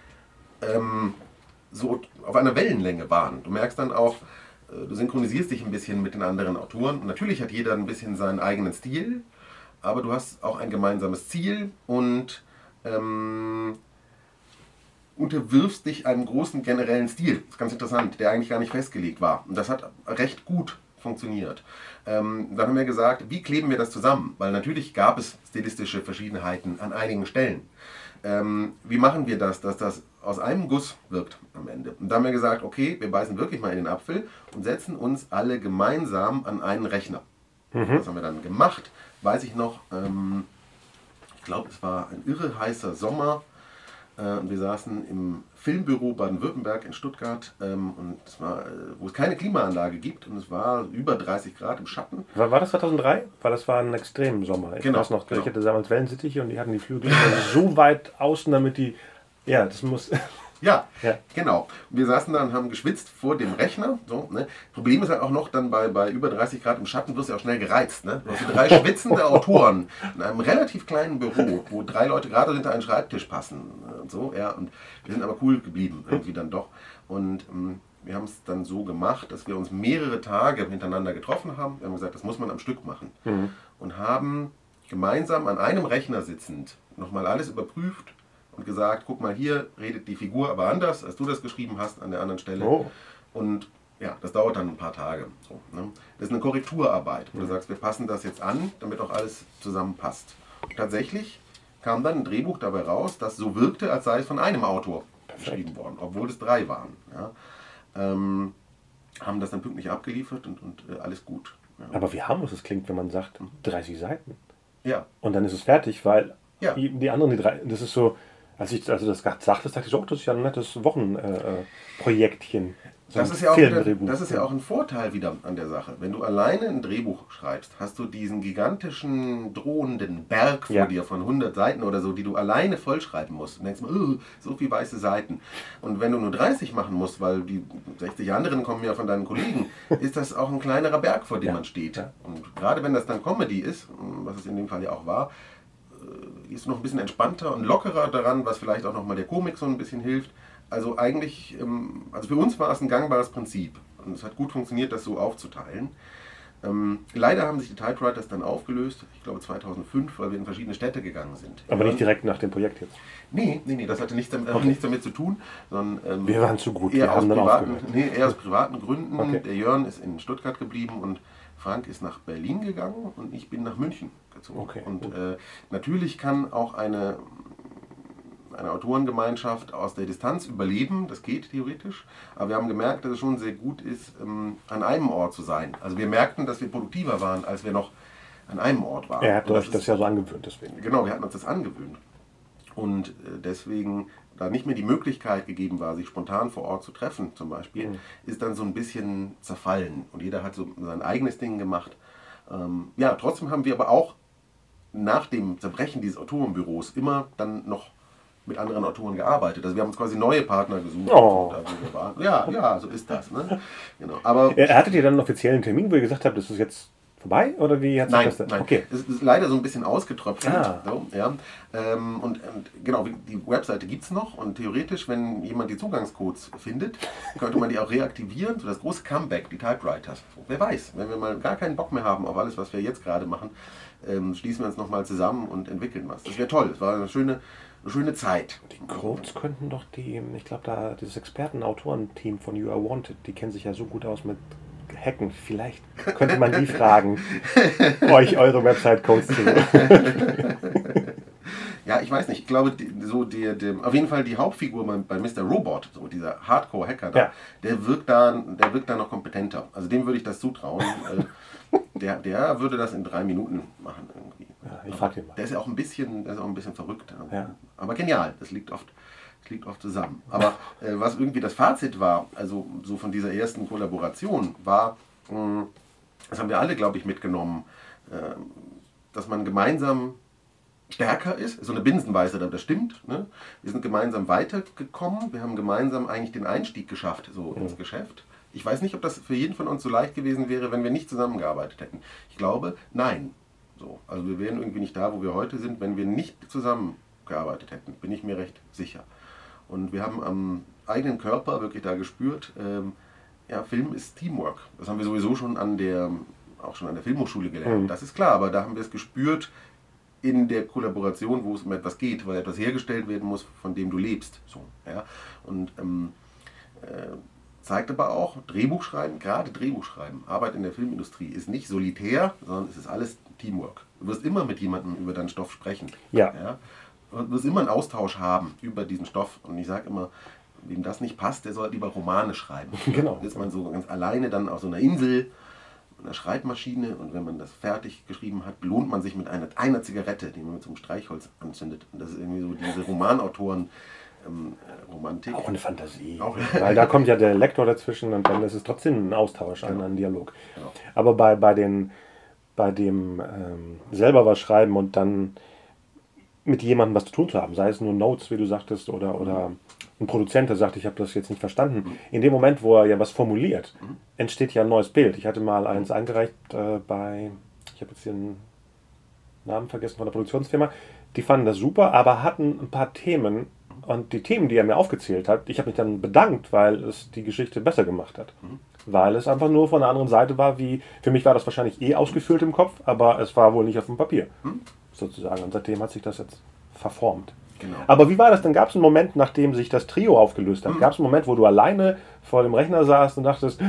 ähm, so auf einer Wellenlänge waren. Du merkst dann auch, du synchronisierst dich ein bisschen mit den anderen Autoren. Natürlich hat jeder ein bisschen seinen eigenen Stil, aber du hast auch ein gemeinsames Ziel und ähm, unterwirfst dich einem großen generellen Stil. Das ist ganz interessant, der eigentlich gar nicht festgelegt war. Und das hat recht gut funktioniert. Ähm, dann haben wir gesagt, wie kleben wir das zusammen? Weil natürlich gab es stilistische Verschiedenheiten an einigen Stellen. Ähm, wie machen wir das, dass das aus einem Guss wirkt am Ende? Und da haben wir gesagt, okay, wir beißen wirklich mal in den Apfel und setzen uns alle gemeinsam an einen Rechner. Das haben wir dann gemacht. Weiß ich noch, ähm, ich glaube, es war ein irre heißer Sommer. Äh, wir saßen im Filmbüro Baden-Württemberg in Stuttgart, ähm, und es war, äh, wo es keine Klimaanlage gibt und es war über 30 Grad im Schatten. War, war das 2003? Weil das war ein extremen Sommer. Ich Genau, weiß noch, genau. ich hatte damals Wellensittiche und die hatten die Flügel so weit außen, damit die. Ja, das muss. Ja, ja, genau. Wir saßen da und haben geschwitzt vor dem Rechner. So, ne? Problem ist halt auch noch, dann bei, bei über 30 Grad im Schatten wirst du ja auch schnell gereizt. Ne? Du hast drei schwitzende Autoren in einem relativ kleinen Büro, wo drei Leute gerade hinter einen Schreibtisch passen. Und so, ja. Und wir sind aber cool geblieben, irgendwie dann doch. Und ähm, wir haben es dann so gemacht, dass wir uns mehrere Tage hintereinander getroffen haben. Wir haben gesagt, das muss man am Stück machen. Mhm. Und haben gemeinsam an einem Rechner sitzend nochmal alles überprüft und gesagt, guck mal, hier redet die Figur aber anders, als du das geschrieben hast an der anderen Stelle. Oh. Und ja, das dauert dann ein paar Tage. So, ne? Das ist eine Korrekturarbeit, wo mhm. du sagst, wir passen das jetzt an, damit auch alles zusammenpasst. Und tatsächlich kam dann ein Drehbuch dabei raus, das so wirkte, als sei es von einem Autor Perfekt. geschrieben worden, obwohl es drei waren. Ja? Ähm, haben das dann pünktlich abgeliefert und, und äh, alles gut. Ja. Aber wie harmlos es klingt, wenn man sagt, 30 Seiten. Ja. Und dann ist es fertig, weil ja. die anderen, die drei, das ist so, als ich also das sagte, dachte ich so, oh, das ist ja ein nettes Wochenprojektchen. Äh, so das, ist ja auch wieder, das ist ja auch ein Vorteil wieder an der Sache. Wenn du alleine ein Drehbuch schreibst, hast du diesen gigantischen, drohenden Berg vor ja. dir von 100 Seiten oder so, die du alleine vollschreiben musst. Und denkst, oh, so viele weiße Seiten. Und wenn du nur 30 machen musst, weil die 60 anderen kommen ja von deinen Kollegen, ist das auch ein kleinerer Berg, vor dem ja. man steht. Und gerade wenn das dann Comedy ist, was es in dem Fall ja auch war, ist noch ein bisschen entspannter und lockerer daran, was vielleicht auch nochmal der Komik so ein bisschen hilft. Also eigentlich, ähm, also für uns war es ein gangbares Prinzip. Und es hat gut funktioniert, das so aufzuteilen. Ähm, leider haben sich die Typewriters dann aufgelöst, ich glaube 2005, weil wir in verschiedene Städte gegangen sind. Aber nicht direkt nach dem Projekt jetzt? Nee, nee, nee das hatte nichts damit, okay. nichts damit zu tun. Sondern, ähm, wir waren zu gut, wir haben dann privaten, nee, eher aus privaten Gründen. Okay. Der Jörn ist in Stuttgart geblieben und Frank ist nach Berlin gegangen und ich bin nach München gezogen. Okay. Und äh, natürlich kann auch eine eine Autorengemeinschaft aus der Distanz überleben, das geht theoretisch, aber wir haben gemerkt, dass es schon sehr gut ist, ähm, an einem Ort zu sein. Also wir merkten, dass wir produktiver waren, als wir noch an einem Ort waren. Er hat euch das, das ja so angewöhnt, deswegen. Genau, wir hatten uns das angewöhnt. Und äh, deswegen, da nicht mehr die Möglichkeit gegeben war, sich spontan vor Ort zu treffen, zum Beispiel, mhm. ist dann so ein bisschen zerfallen. Und jeder hat so sein eigenes Ding gemacht. Ähm, ja, trotzdem haben wir aber auch nach dem Zerbrechen dieses Autorenbüros immer dann noch mit anderen Autoren gearbeitet. Also wir haben uns quasi neue Partner gesucht. Oh. Ja, ja, so ist das. Ne? Genau. Aber hattet ihr dann einen offiziellen Termin, wo ihr gesagt habt, das ist jetzt vorbei? Oder wie hat nein, das dann? Nein, okay. es ist leider so ein bisschen ausgetröpfelt. Ah. So, ja. Ähm, und, und, genau, die Webseite gibt es noch und theoretisch, wenn jemand die Zugangscodes findet, könnte man die auch reaktivieren. So das große Comeback, die Typewriters. Wer weiß, wenn wir mal gar keinen Bock mehr haben auf alles, was wir jetzt gerade machen, ähm, schließen wir uns nochmal zusammen und entwickeln was. Das wäre toll. Es war eine schöne eine schöne Zeit. Die Codes könnten doch die, ich glaube, da dieses Experten-Autoren-Team von You Are Wanted, die kennen sich ja so gut aus mit Hacken. Vielleicht könnte man die fragen, euch eure Website-Codes zu. ja, ich weiß nicht. Ich glaube, so die, die, auf jeden Fall die Hauptfigur bei, bei Mr. Robot, so dieser Hardcore-Hacker, da, ja. der, wirkt da, der wirkt da noch kompetenter. Also dem würde ich das zutrauen. der, der würde das in drei Minuten machen irgendwie. Ja, ich frage ihn mal. Der ist ja auch ein bisschen, der ist auch ein bisschen verrückt. Ja. Aber genial. Das liegt oft, das liegt oft zusammen. Aber äh, was irgendwie das Fazit war, also so von dieser ersten Kollaboration, war, mh, das haben wir alle, glaube ich, mitgenommen, äh, dass man gemeinsam stärker ist. So eine Binsenweise, das stimmt. Ne? Wir sind gemeinsam weitergekommen. Wir haben gemeinsam eigentlich den Einstieg geschafft so mhm. ins Geschäft. Ich weiß nicht, ob das für jeden von uns so leicht gewesen wäre, wenn wir nicht zusammengearbeitet hätten. Ich glaube, nein. So, also wir wären irgendwie nicht da, wo wir heute sind, wenn wir nicht zusammengearbeitet hätten, bin ich mir recht sicher. Und wir haben am eigenen Körper wirklich da gespürt, ähm, ja, Film ist Teamwork. Das haben wir sowieso schon an der, auch schon an der Filmhochschule gelernt. Mhm. Das ist klar, aber da haben wir es gespürt in der Kollaboration, wo es um etwas geht, weil etwas hergestellt werden muss, von dem du lebst. So, ja? Und ähm, äh, zeigt aber auch, Drehbuchschreiben, gerade Drehbuchschreiben, Arbeit in der Filmindustrie ist nicht solitär, sondern es ist alles Teamwork. Du wirst immer mit jemandem über deinen Stoff sprechen. Ja. ja? Wirst immer einen Austausch haben über diesen Stoff. Und ich sage immer, wem das nicht passt, der soll lieber Romane schreiben. Genau. Da ist man so ganz alleine dann auf so einer Insel, einer Schreibmaschine und wenn man das fertig geschrieben hat, belohnt man sich mit einer, einer Zigarette, die man mit so einem Streichholz anzündet. Und das ist irgendwie so diese Romanautoren. Ähm, Romantik. Auch eine Fantasie. Auch. Weil da kommt ja der Lektor dazwischen und dann ist es trotzdem ein Austausch, genau. ein, ein Dialog. Genau. Aber bei, bei den bei dem ähm, selber was schreiben und dann mit jemandem was zu tun zu haben, sei es nur Notes, wie du sagtest, oder, oder ein Produzent, der sagt, ich habe das jetzt nicht verstanden. In dem Moment, wo er ja was formuliert, entsteht ja ein neues Bild. Ich hatte mal eins eingereicht äh, bei, ich habe jetzt den Namen vergessen von der Produktionsfirma, die fanden das super, aber hatten ein paar Themen und die Themen, die er mir aufgezählt hat, ich habe mich dann bedankt, weil es die Geschichte besser gemacht hat. Weil es einfach nur von der anderen Seite war, wie, für mich war das wahrscheinlich eh ausgefüllt im Kopf, aber es war wohl nicht auf dem Papier. Sozusagen. Und seitdem hat sich das jetzt verformt. Genau. Aber wie war das denn? Gab es einen Moment, nachdem sich das Trio aufgelöst hat? Mhm. Gab es einen Moment, wo du alleine vor dem Rechner saßt und dachtest,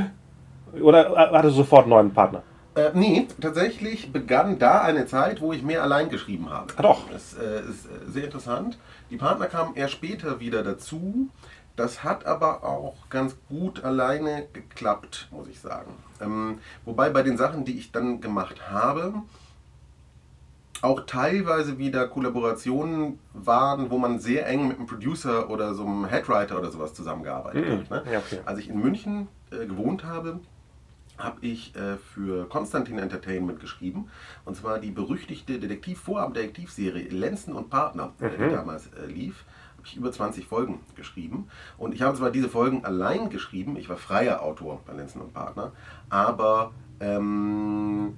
oder hattest du sofort einen neuen Partner? Äh, nee, tatsächlich begann da eine Zeit, wo ich mehr allein geschrieben habe. Ah, doch. Das äh, ist äh, sehr interessant. Die Partner kamen eher später wieder dazu. Das hat aber auch ganz gut alleine geklappt, muss ich sagen. Ähm, wobei bei den Sachen, die ich dann gemacht habe, auch teilweise wieder Kollaborationen waren, wo man sehr eng mit einem Producer oder so einem Headwriter oder sowas zusammengearbeitet mhm. hat. Ne? Ja, okay. Als ich in München äh, gewohnt habe, habe ich äh, für Konstantin Entertainment geschrieben. Und zwar die berüchtigte Detektiv-Vorab-Detektivserie Lenzen und Partner, äh, mhm. die damals äh, lief. Habe ich über 20 Folgen geschrieben. Und ich habe zwar diese Folgen allein geschrieben, ich war freier Autor bei Lenzen und Partner, aber ähm,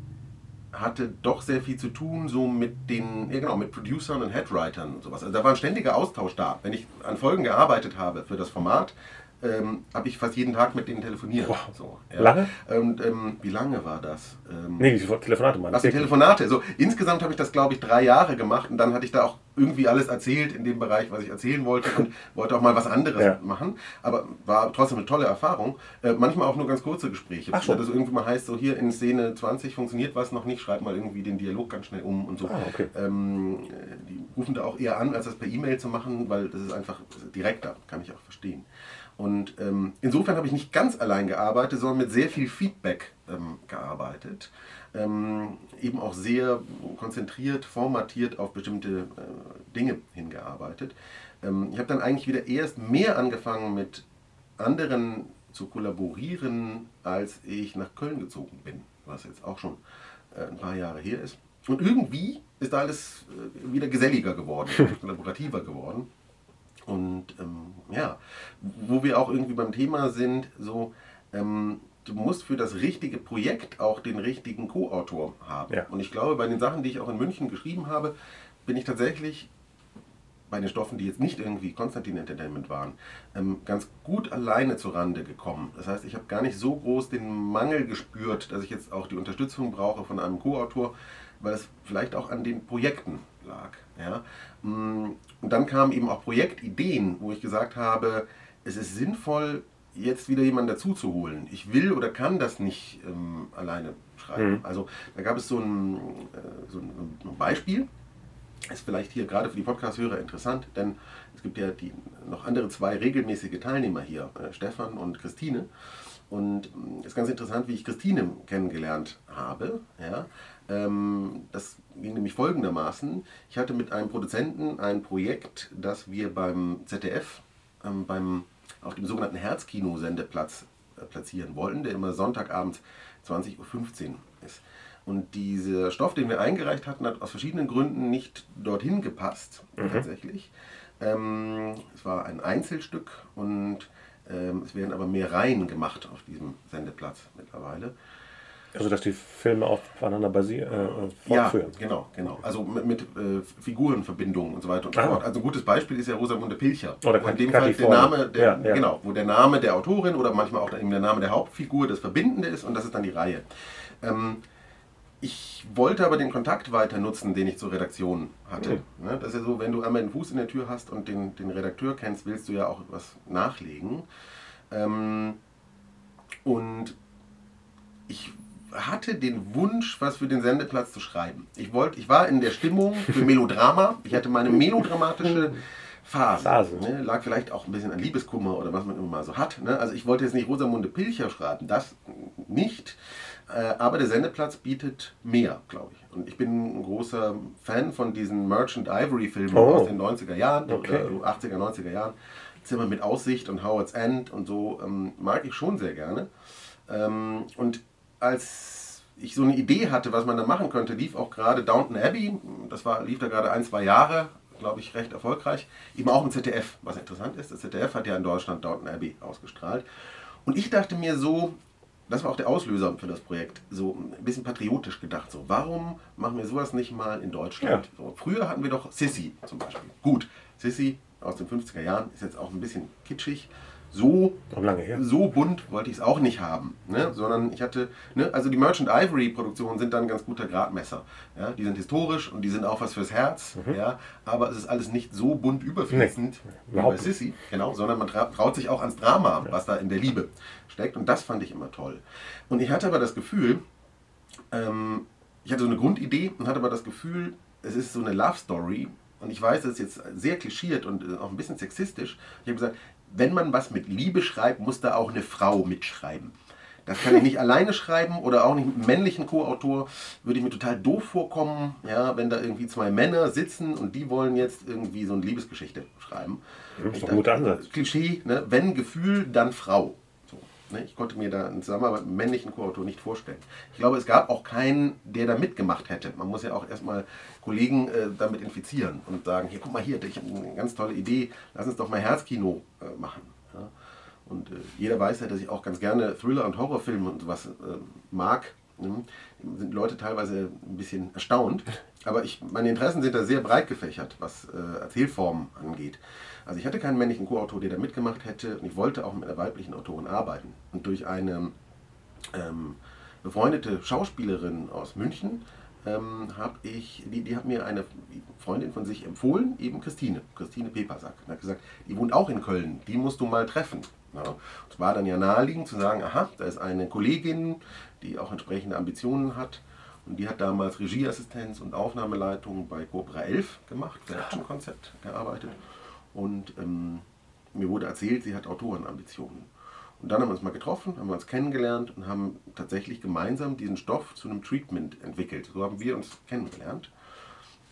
hatte doch sehr viel zu tun, so mit den, ja genau, mit Producern und Headwritern und sowas. Also da war ein ständiger Austausch da. Wenn ich an Folgen gearbeitet habe für das Format, ähm, habe ich fast jeden Tag mit denen telefoniert. Wow. So, ja. Lange? Und ähm, wie lange war das? Ähm, nee, die Telefonate meine Was die Telefonate? So, insgesamt habe ich das, glaube ich, drei Jahre gemacht und dann hatte ich da auch irgendwie alles erzählt in dem Bereich, was ich erzählen wollte und wollte auch mal was anderes ja. machen. Aber war trotzdem eine tolle Erfahrung. Äh, manchmal auch nur ganz kurze Gespräche. Ach schon. Dass irgendwie mal heißt, so hier in Szene 20 funktioniert was noch nicht, schreib mal irgendwie den Dialog ganz schnell um und so. Ah, okay. ähm, die rufen da auch eher an, als das per E-Mail zu machen, weil das ist einfach direkter, kann ich auch verstehen. Und ähm, insofern habe ich nicht ganz allein gearbeitet, sondern mit sehr viel Feedback ähm, gearbeitet. Ähm, eben auch sehr konzentriert, formatiert auf bestimmte äh, Dinge hingearbeitet. Ähm, ich habe dann eigentlich wieder erst mehr angefangen mit anderen zu kollaborieren, als ich nach Köln gezogen bin, was jetzt auch schon äh, ein paar Jahre her ist. Und irgendwie ist alles äh, wieder geselliger geworden, kollaborativer geworden. Und ähm, ja, wo wir auch irgendwie beim Thema sind, so, ähm, du musst für das richtige Projekt auch den richtigen Co-Autor haben. Ja. Und ich glaube, bei den Sachen, die ich auch in München geschrieben habe, bin ich tatsächlich bei den Stoffen, die jetzt nicht irgendwie Konstantin Entertainment waren, ähm, ganz gut alleine zur Rande gekommen. Das heißt, ich habe gar nicht so groß den Mangel gespürt, dass ich jetzt auch die Unterstützung brauche von einem Co-Autor, weil es vielleicht auch an den Projekten lag. Ja? Und dann kamen eben auch Projektideen, wo ich gesagt habe, es ist sinnvoll, jetzt wieder jemanden dazu zu holen. Ich will oder kann das nicht ähm, alleine schreiben. Mhm. Also da gab es so ein, äh, so ein Beispiel, ist vielleicht hier gerade für die Podcast-Hörer interessant, denn es gibt ja die, noch andere zwei regelmäßige Teilnehmer hier, äh, Stefan und Christine. Und es mm, ist ganz interessant, wie ich Christine kennengelernt habe. Ja. Ähm, das ging nämlich folgendermaßen. Ich hatte mit einem Produzenten ein Projekt, das wir beim ZDF, ähm, beim, auf dem sogenannten Herzkino-Sendeplatz äh, platzieren wollten, der immer Sonntagabend 20.15 Uhr ist. Und dieser Stoff, den wir eingereicht hatten, hat aus verschiedenen Gründen nicht dorthin gepasst, mhm. tatsächlich. Ähm, es war ein Einzelstück und ähm, es werden aber mehr Reihen gemacht auf diesem Sendeplatz mittlerweile. Also dass die Filme aufeinander basieren, äh, fortführen. Ja, genau, genau. Also mit, mit äh, Figurenverbindungen und so weiter und so fort. Also ein gutes Beispiel ist ja Rosamunde Pilcher. Oder in dem Fall der Name, der, ja, ja. genau, wo der Name der Autorin oder manchmal auch der Name der Hauptfigur das Verbindende ist und das ist dann die Reihe. Ähm, ich wollte aber den Kontakt weiter nutzen, den ich zur Redaktion hatte. Mhm. Das ist ja so, wenn du einmal den Fuß in der Tür hast und den, den Redakteur kennst, willst du ja auch was nachlegen. Ähm, und ich hatte den Wunsch, was für den Sendeplatz zu schreiben. Ich, wollte, ich war in der Stimmung für Melodrama. Ich hatte meine melodramatische Phase. Phase. Ne? Lag vielleicht auch ein bisschen an Liebeskummer oder was man immer mal so hat. Ne? Also ich wollte jetzt nicht Rosamunde Pilcher schreiben, das nicht. Äh, aber der Sendeplatz bietet mehr, glaube ich. Und ich bin ein großer Fan von diesen Merchant Ivory Filmen oh. aus den 90er Jahren, okay. 80er, 90er Jahren. Zimmer mit Aussicht und Howard's End und so ähm, mag ich schon sehr gerne. Ähm, und als ich so eine Idee hatte, was man da machen könnte, lief auch gerade Downton Abbey. Das war, lief da gerade ein, zwei Jahre, glaube ich, recht erfolgreich. Eben auch im ZDF, was interessant ist. Das ZDF hat ja in Deutschland Downton Abbey ausgestrahlt. Und ich dachte mir so, das war auch der Auslöser für das Projekt, so ein bisschen patriotisch gedacht. So, warum machen wir sowas nicht mal in Deutschland? Ja. So, früher hatten wir doch Sissy zum Beispiel. Gut, Sissy aus den 50er Jahren ist jetzt auch ein bisschen kitschig so, so bunt wollte ich es auch nicht haben. Ne? Sondern ich hatte, ne? also die Merchant Ivory Produktionen sind dann ein ganz guter Gradmesser. Ja? Die sind historisch und die sind auch was fürs Herz. Mhm. Ja? Aber es ist alles nicht so bunt überfließend nee, wie bei Sissy, genau, sondern man traut sich auch ans Drama, was da in der Liebe steckt. Und das fand ich immer toll. Und ich hatte aber das Gefühl, ähm, ich hatte so eine Grundidee und hatte aber das Gefühl, es ist so eine Love Story. Und ich weiß, das ist jetzt sehr klischiert und äh, auch ein bisschen sexistisch. Ich habe gesagt, wenn man was mit Liebe schreibt, muss da auch eine Frau mitschreiben. Das kann ich nicht alleine schreiben oder auch nicht mit einem männlichen Co-Autor. Würde ich mir total doof vorkommen, ja, wenn da irgendwie zwei Männer sitzen und die wollen jetzt irgendwie so eine Liebesgeschichte schreiben. Das ist doch ein guter Ansatz. Klischee, ne? wenn Gefühl, dann Frau. Ne? Ich konnte mir da einen Zusammenarbeit mit männlichen Co-Autor nicht vorstellen. Ich glaube, es gab auch keinen, der da mitgemacht hätte. Man muss ja auch erstmal Kollegen äh, damit infizieren und sagen, hier, guck mal hier, ich habe eine ganz tolle Idee, lass uns doch mal Herzkino äh, machen. Ja? Und äh, jeder weiß ja, dass ich auch ganz gerne Thriller- und Horrorfilme und sowas äh, mag. Ne? Sind Leute teilweise ein bisschen erstaunt. Aber ich, meine Interessen sind da sehr breit gefächert, was äh, Erzählformen angeht. Also ich hatte keinen männlichen Co-Autor, der da mitgemacht hätte und ich wollte auch mit einer weiblichen Autorin arbeiten. Und durch eine ähm, befreundete Schauspielerin aus München ähm, habe ich, die, die hat mir eine Freundin von sich empfohlen, eben Christine, Christine Pepersack. Und hat gesagt, die wohnt auch in Köln, die musst du mal treffen. Ja. Es war dann ja naheliegend zu sagen, aha, da ist eine Kollegin, die auch entsprechende Ambitionen hat. Und die hat damals Regieassistenz und Aufnahmeleitung bei Cobra 11 gemacht, für Action-Konzept gearbeitet. Und ähm, mir wurde erzählt, sie hat Autorenambitionen. Und dann haben wir uns mal getroffen, haben wir uns kennengelernt und haben tatsächlich gemeinsam diesen Stoff zu einem Treatment entwickelt. So haben wir uns kennengelernt.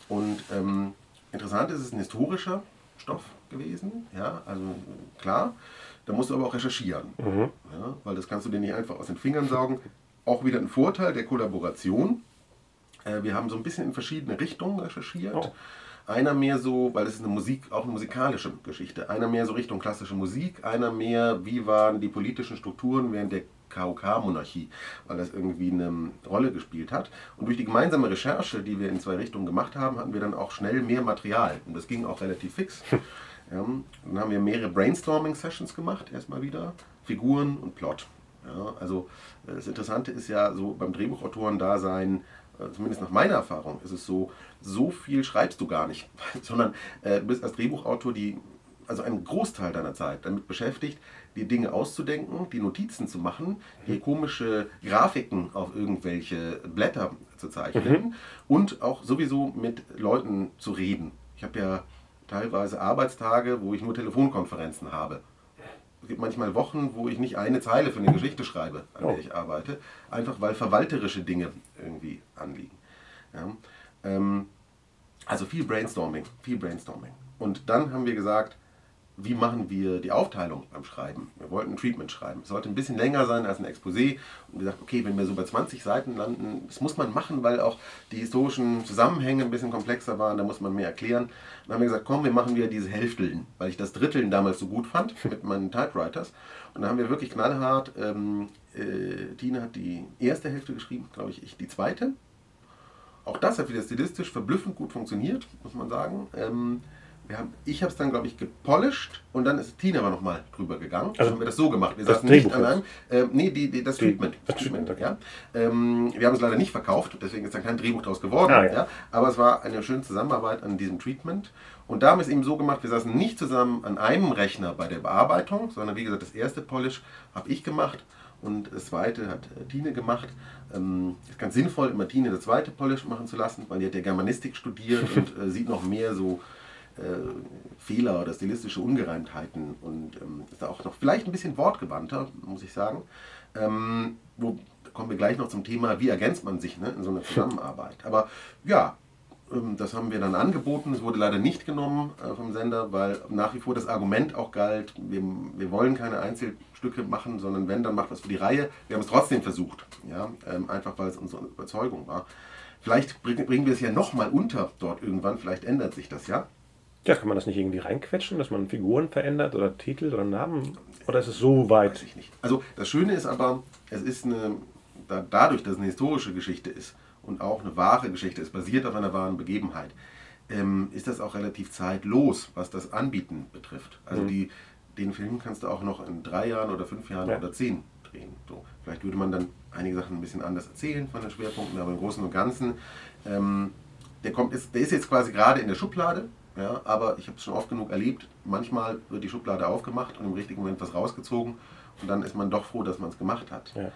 Und ähm, interessant ist, es ist ein historischer Stoff gewesen. Ja, also klar, da musst du aber auch recherchieren. Mhm. Ja, weil das kannst du dir nicht einfach aus den Fingern saugen. Auch wieder ein Vorteil der Kollaboration. Äh, wir haben so ein bisschen in verschiedene Richtungen recherchiert. Oh. Einer mehr so, weil es ist eine Musik, auch eine musikalische Geschichte. Einer mehr so Richtung klassische Musik, einer mehr, wie waren die politischen Strukturen während der KOK-Monarchie, weil das irgendwie eine Rolle gespielt hat. Und durch die gemeinsame Recherche, die wir in zwei Richtungen gemacht haben, hatten wir dann auch schnell mehr Material. Und das ging auch relativ fix. Ja, dann haben wir mehrere Brainstorming-Sessions gemacht, erstmal wieder, Figuren und Plot. Ja, also das Interessante ist ja so beim Drehbuchautoren-Dasein, äh, zumindest nach meiner Erfahrung, ist es so, so viel schreibst du gar nicht, sondern äh, du bist als Drehbuchautor die, also einen Großteil deiner Zeit damit beschäftigt, die Dinge auszudenken, die Notizen zu machen, die komische Grafiken auf irgendwelche Blätter zu zeichnen mhm. und auch sowieso mit Leuten zu reden. Ich habe ja teilweise Arbeitstage, wo ich nur Telefonkonferenzen habe. Es gibt manchmal Wochen, wo ich nicht eine Zeile für eine Geschichte schreibe, an der oh. ich arbeite, einfach weil verwalterische Dinge irgendwie anliegen. Ja. Ähm, also viel Brainstorming, viel Brainstorming. Und dann haben wir gesagt, wie machen wir die Aufteilung beim Schreiben? Wir wollten ein Treatment schreiben. Es sollte ein bisschen länger sein als ein Exposé. Und gesagt, okay, wenn wir so bei 20 Seiten landen, das muss man machen, weil auch die historischen Zusammenhänge ein bisschen komplexer waren, da muss man mehr erklären. Dann haben wir gesagt, komm, wir machen wieder diese Hälfteln, weil ich das Dritteln damals so gut fand mit meinen Typewriters. Und dann haben wir wirklich knallhart, ähm, äh, Tina hat die erste Hälfte geschrieben, glaube ich, ich die zweite. Auch das hat wieder stilistisch verblüffend gut funktioniert, muss man sagen. Ähm, haben, ich habe es dann, glaube ich, gepolished und dann ist Tina aber nochmal drüber gegangen. Also haben wir das so gemacht. Wir das saßen nicht an einem. Äh, nee, die, die, das Treatment. Das Treatment okay. ja. Ähm, wir haben es leider nicht verkauft, deswegen ist dann kein Drehbuch daraus geworden. Ah, ja. ja. Aber es war eine schöne Zusammenarbeit an diesem Treatment. Und da haben wir es eben so gemacht, wir saßen nicht zusammen an einem Rechner bei der Bearbeitung, sondern wie gesagt, das erste Polish habe ich gemacht und das zweite hat äh, Tine gemacht. Ähm, ist ganz sinnvoll, immer Tine das zweite Polish machen zu lassen, weil die hat ja Germanistik studiert und äh, sieht noch mehr so Fehler oder stilistische Ungereimtheiten und ähm, ist auch noch vielleicht ein bisschen wortgewandter, muss ich sagen. Ähm, wo kommen wir gleich noch zum Thema, wie ergänzt man sich ne, in so einer Zusammenarbeit. Aber ja, ähm, das haben wir dann angeboten. Es wurde leider nicht genommen äh, vom Sender, weil nach wie vor das Argument auch galt, wir, wir wollen keine Einzelstücke machen, sondern wenn, dann macht was für die Reihe. Wir haben es trotzdem versucht, ja, ähm, einfach weil es unsere Überzeugung war. Vielleicht bringen wir es ja nochmal unter dort irgendwann, vielleicht ändert sich das ja. Ja, kann man das nicht irgendwie reinquetschen, dass man Figuren verändert oder Titel oder Namen? Oder ist es so weit? Weiß ich nicht. Also das Schöne ist aber, es ist eine, da, dadurch, dass es eine historische Geschichte ist und auch eine wahre Geschichte ist, basiert auf einer wahren Begebenheit, ähm, ist das auch relativ zeitlos, was das Anbieten betrifft. Also mhm. die, den Film kannst du auch noch in drei Jahren oder fünf Jahren ja. oder zehn drehen. So. Vielleicht würde man dann einige Sachen ein bisschen anders erzählen von den Schwerpunkten, aber im Großen und Ganzen, ähm, der, kommt, ist, der ist jetzt quasi gerade in der Schublade, ja, aber ich habe es schon oft genug erlebt, manchmal wird die Schublade aufgemacht und im richtigen Moment was rausgezogen und dann ist man doch froh, dass man es gemacht hat. Ja.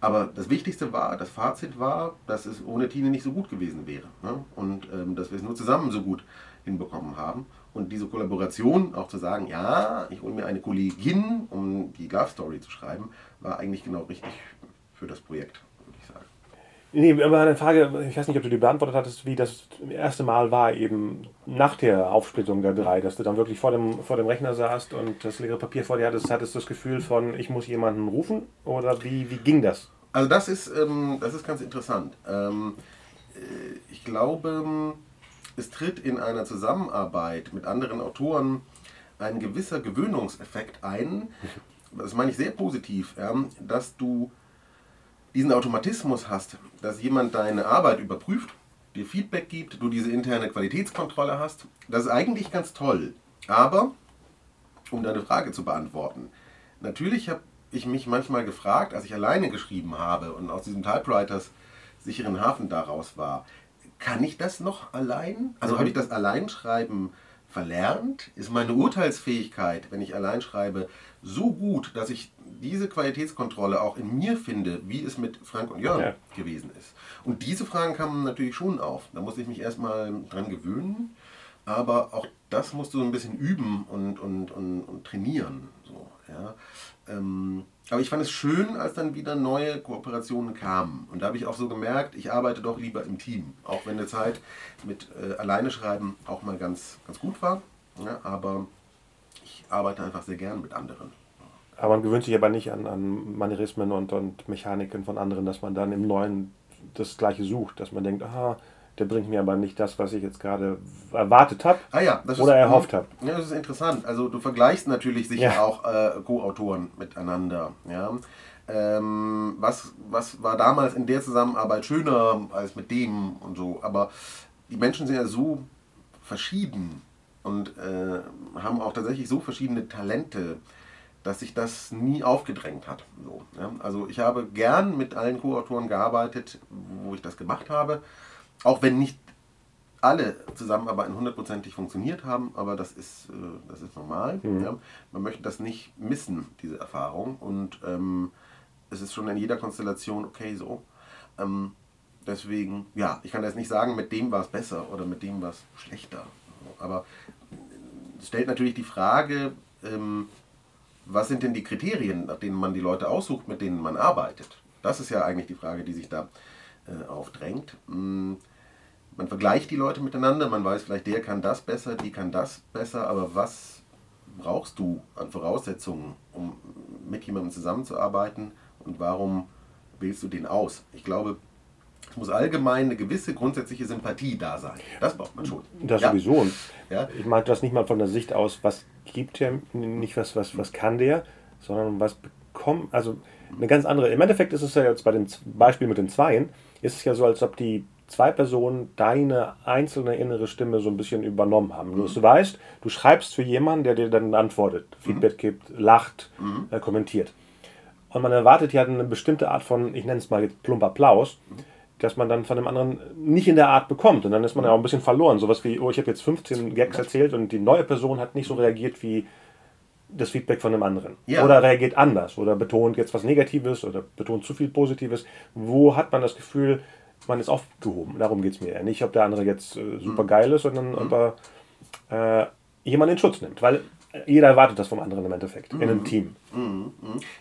Aber das Wichtigste war, das Fazit war, dass es ohne Tine nicht so gut gewesen wäre. Ne? Und ähm, dass wir es nur zusammen so gut hinbekommen haben. Und diese Kollaboration, auch zu sagen, ja, ich hole mir eine Kollegin, um die Love Story zu schreiben, war eigentlich genau richtig für das Projekt. Nee, aber eine Frage, ich weiß nicht, ob du die beantwortet hattest, wie das erste Mal war, eben nach der Aufsplittung der drei, dass du dann wirklich vor dem, vor dem Rechner saßt und das leere Papier vor dir hattest, hattest du das Gefühl von, ich muss jemanden rufen? Oder wie, wie ging das? Also das ist, ähm, das ist ganz interessant. Ähm, äh, ich glaube, es tritt in einer Zusammenarbeit mit anderen Autoren ein gewisser Gewöhnungseffekt ein. Das meine ich sehr positiv, ja, dass du diesen Automatismus hast, dass jemand deine Arbeit überprüft, dir Feedback gibt, du diese interne Qualitätskontrolle hast. Das ist eigentlich ganz toll. Aber, um deine Frage zu beantworten, natürlich habe ich mich manchmal gefragt, als ich alleine geschrieben habe und aus diesem Typewriters sicheren Hafen daraus war, kann ich das noch allein? Also mhm. habe ich das Alleinschreiben verlernt? Ist meine Urteilsfähigkeit, wenn ich allein schreibe, so gut, dass ich diese Qualitätskontrolle auch in mir finde, wie es mit Frank und Jörn ja. gewesen ist? Und diese Fragen kamen natürlich schon auf. Da musste ich mich erstmal dran gewöhnen, aber auch das musst du so ein bisschen üben und, und, und, und trainieren. So, ja. Ähm, aber ich fand es schön, als dann wieder neue Kooperationen kamen. Und da habe ich auch so gemerkt, ich arbeite doch lieber im Team. Auch wenn eine Zeit mit äh, Alleine schreiben auch mal ganz, ganz gut war. Ja, aber arbeite einfach sehr gern mit anderen. Aber man gewöhnt sich aber nicht an, an Manierismen und, und Mechaniken von anderen, dass man dann im Neuen das Gleiche sucht. Dass man denkt, aha, der bringt mir aber nicht das, was ich jetzt gerade erwartet habe ah ja, oder ist, erhofft habe. Ja, das ist interessant. Also du vergleichst natürlich sicher ja. auch äh, Co-Autoren miteinander. Ja? Ähm, was, was war damals in der Zusammenarbeit schöner als mit dem und so. Aber die Menschen sind ja so verschieden und äh, haben auch tatsächlich so verschiedene Talente, dass sich das nie aufgedrängt hat. So, ja? Also ich habe gern mit allen Co-Autoren gearbeitet, wo ich das gemacht habe auch wenn nicht alle Zusammenarbeiten hundertprozentig funktioniert haben, aber das ist, äh, das ist normal. Mhm. Ja. Man möchte das nicht missen, diese Erfahrung. Und ähm, es ist schon in jeder Konstellation okay so. Ähm, deswegen, ja, ich kann jetzt nicht sagen, mit dem war es besser oder mit dem war es schlechter. Aber es stellt natürlich die Frage, ähm, was sind denn die Kriterien, nach denen man die Leute aussucht, mit denen man arbeitet? Das ist ja eigentlich die Frage, die sich da äh, aufdrängt. Mm, man vergleicht die Leute miteinander, man weiß vielleicht, der kann das besser, die kann das besser, aber was brauchst du an Voraussetzungen, um mit jemandem zusammenzuarbeiten und warum wählst du den aus? Ich glaube, es muss allgemein eine gewisse grundsätzliche Sympathie da sein. Das braucht man schon. Das ja. sowieso. Ja. Ich mag das nicht mal von der Sicht aus, was gibt der, nicht was, was, was kann der, sondern was bekommt, also eine ganz andere. Im Endeffekt ist es ja jetzt bei dem Beispiel mit den Zweien, ist es ja so, als ob die zwei Personen deine einzelne innere Stimme so ein bisschen übernommen haben. Mhm. Du weißt, du schreibst für jemanden, der dir dann antwortet, mhm. Feedback gibt, lacht, mhm. äh, kommentiert. Und man erwartet ja eine bestimmte Art von, ich nenne es mal plumper Applaus, mhm. Dass man dann von dem anderen nicht in der Art bekommt. Und dann ist man ja auch ein bisschen verloren. Sowas wie, oh, ich habe jetzt 15 Gags erzählt und die neue Person hat nicht so reagiert wie das Feedback von einem anderen. Ja. Oder reagiert anders oder betont jetzt was Negatives oder betont zu viel Positives. Wo hat man das Gefühl, man ist aufgehoben? Darum geht es mir. Nicht, ob der andere jetzt äh, super geil ist, sondern mhm. ob er äh, jemanden in Schutz nimmt. Weil jeder erwartet das vom anderen im Endeffekt, mhm. in einem mhm. Team. Mhm.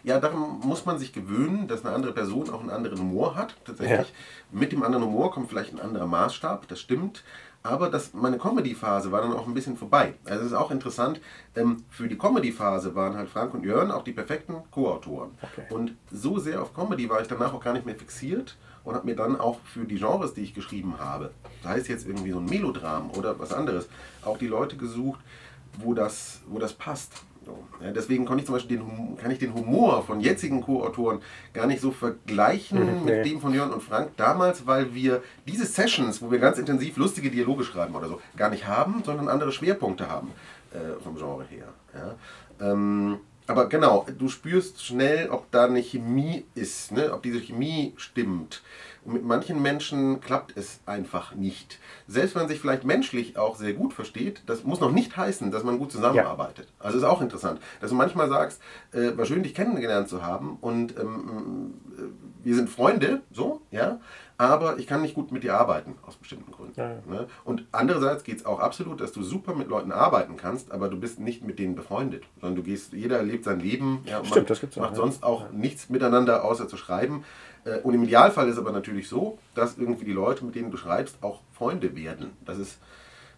Ja, darum muss man sich gewöhnen, dass eine andere Person auch einen anderen Humor hat. Tatsächlich. Ja. Mit dem anderen Humor kommt vielleicht ein anderer Maßstab, das stimmt. Aber das, meine Comedy-Phase war dann auch ein bisschen vorbei. Also es ist auch interessant, ähm, für die Comedy-Phase waren halt Frank und Jörn auch die perfekten Co-Autoren. Okay. Und so sehr auf Comedy war ich danach auch gar nicht mehr fixiert und habe mir dann auch für die Genres, die ich geschrieben habe, sei es jetzt irgendwie so ein Melodram oder was anderes, auch die Leute gesucht, wo das, wo das passt. Ja, deswegen kann ich zum Beispiel den, kann ich den Humor von jetzigen Co-Autoren gar nicht so vergleichen mhm, mit dem von Jörn und Frank damals, weil wir diese Sessions, wo wir ganz intensiv lustige Dialoge schreiben oder so, gar nicht haben, sondern andere Schwerpunkte haben äh, vom Genre her. Ja. Ähm, aber genau, du spürst schnell, ob da eine Chemie ist, ne? ob diese Chemie stimmt. Mit manchen Menschen klappt es einfach nicht. Selbst wenn man sich vielleicht menschlich auch sehr gut versteht, das muss noch nicht heißen, dass man gut zusammenarbeitet. Ja. Also ist auch interessant, dass du manchmal sagst, äh, war schön, dich kennengelernt zu haben und ähm, äh, wir sind Freunde, so, ja, aber ich kann nicht gut mit dir arbeiten, aus bestimmten Gründen. Ja, ja. Ne? Und andererseits geht es auch absolut, dass du super mit Leuten arbeiten kannst, aber du bist nicht mit denen befreundet, sondern du gehst, jeder lebt sein Leben, ja, Stimmt, das gibt's auch, macht sonst auch nichts miteinander, außer zu schreiben. Äh, und im Idealfall ist es aber natürlich so, dass irgendwie die Leute, mit denen du schreibst, auch Freunde werden. Das ist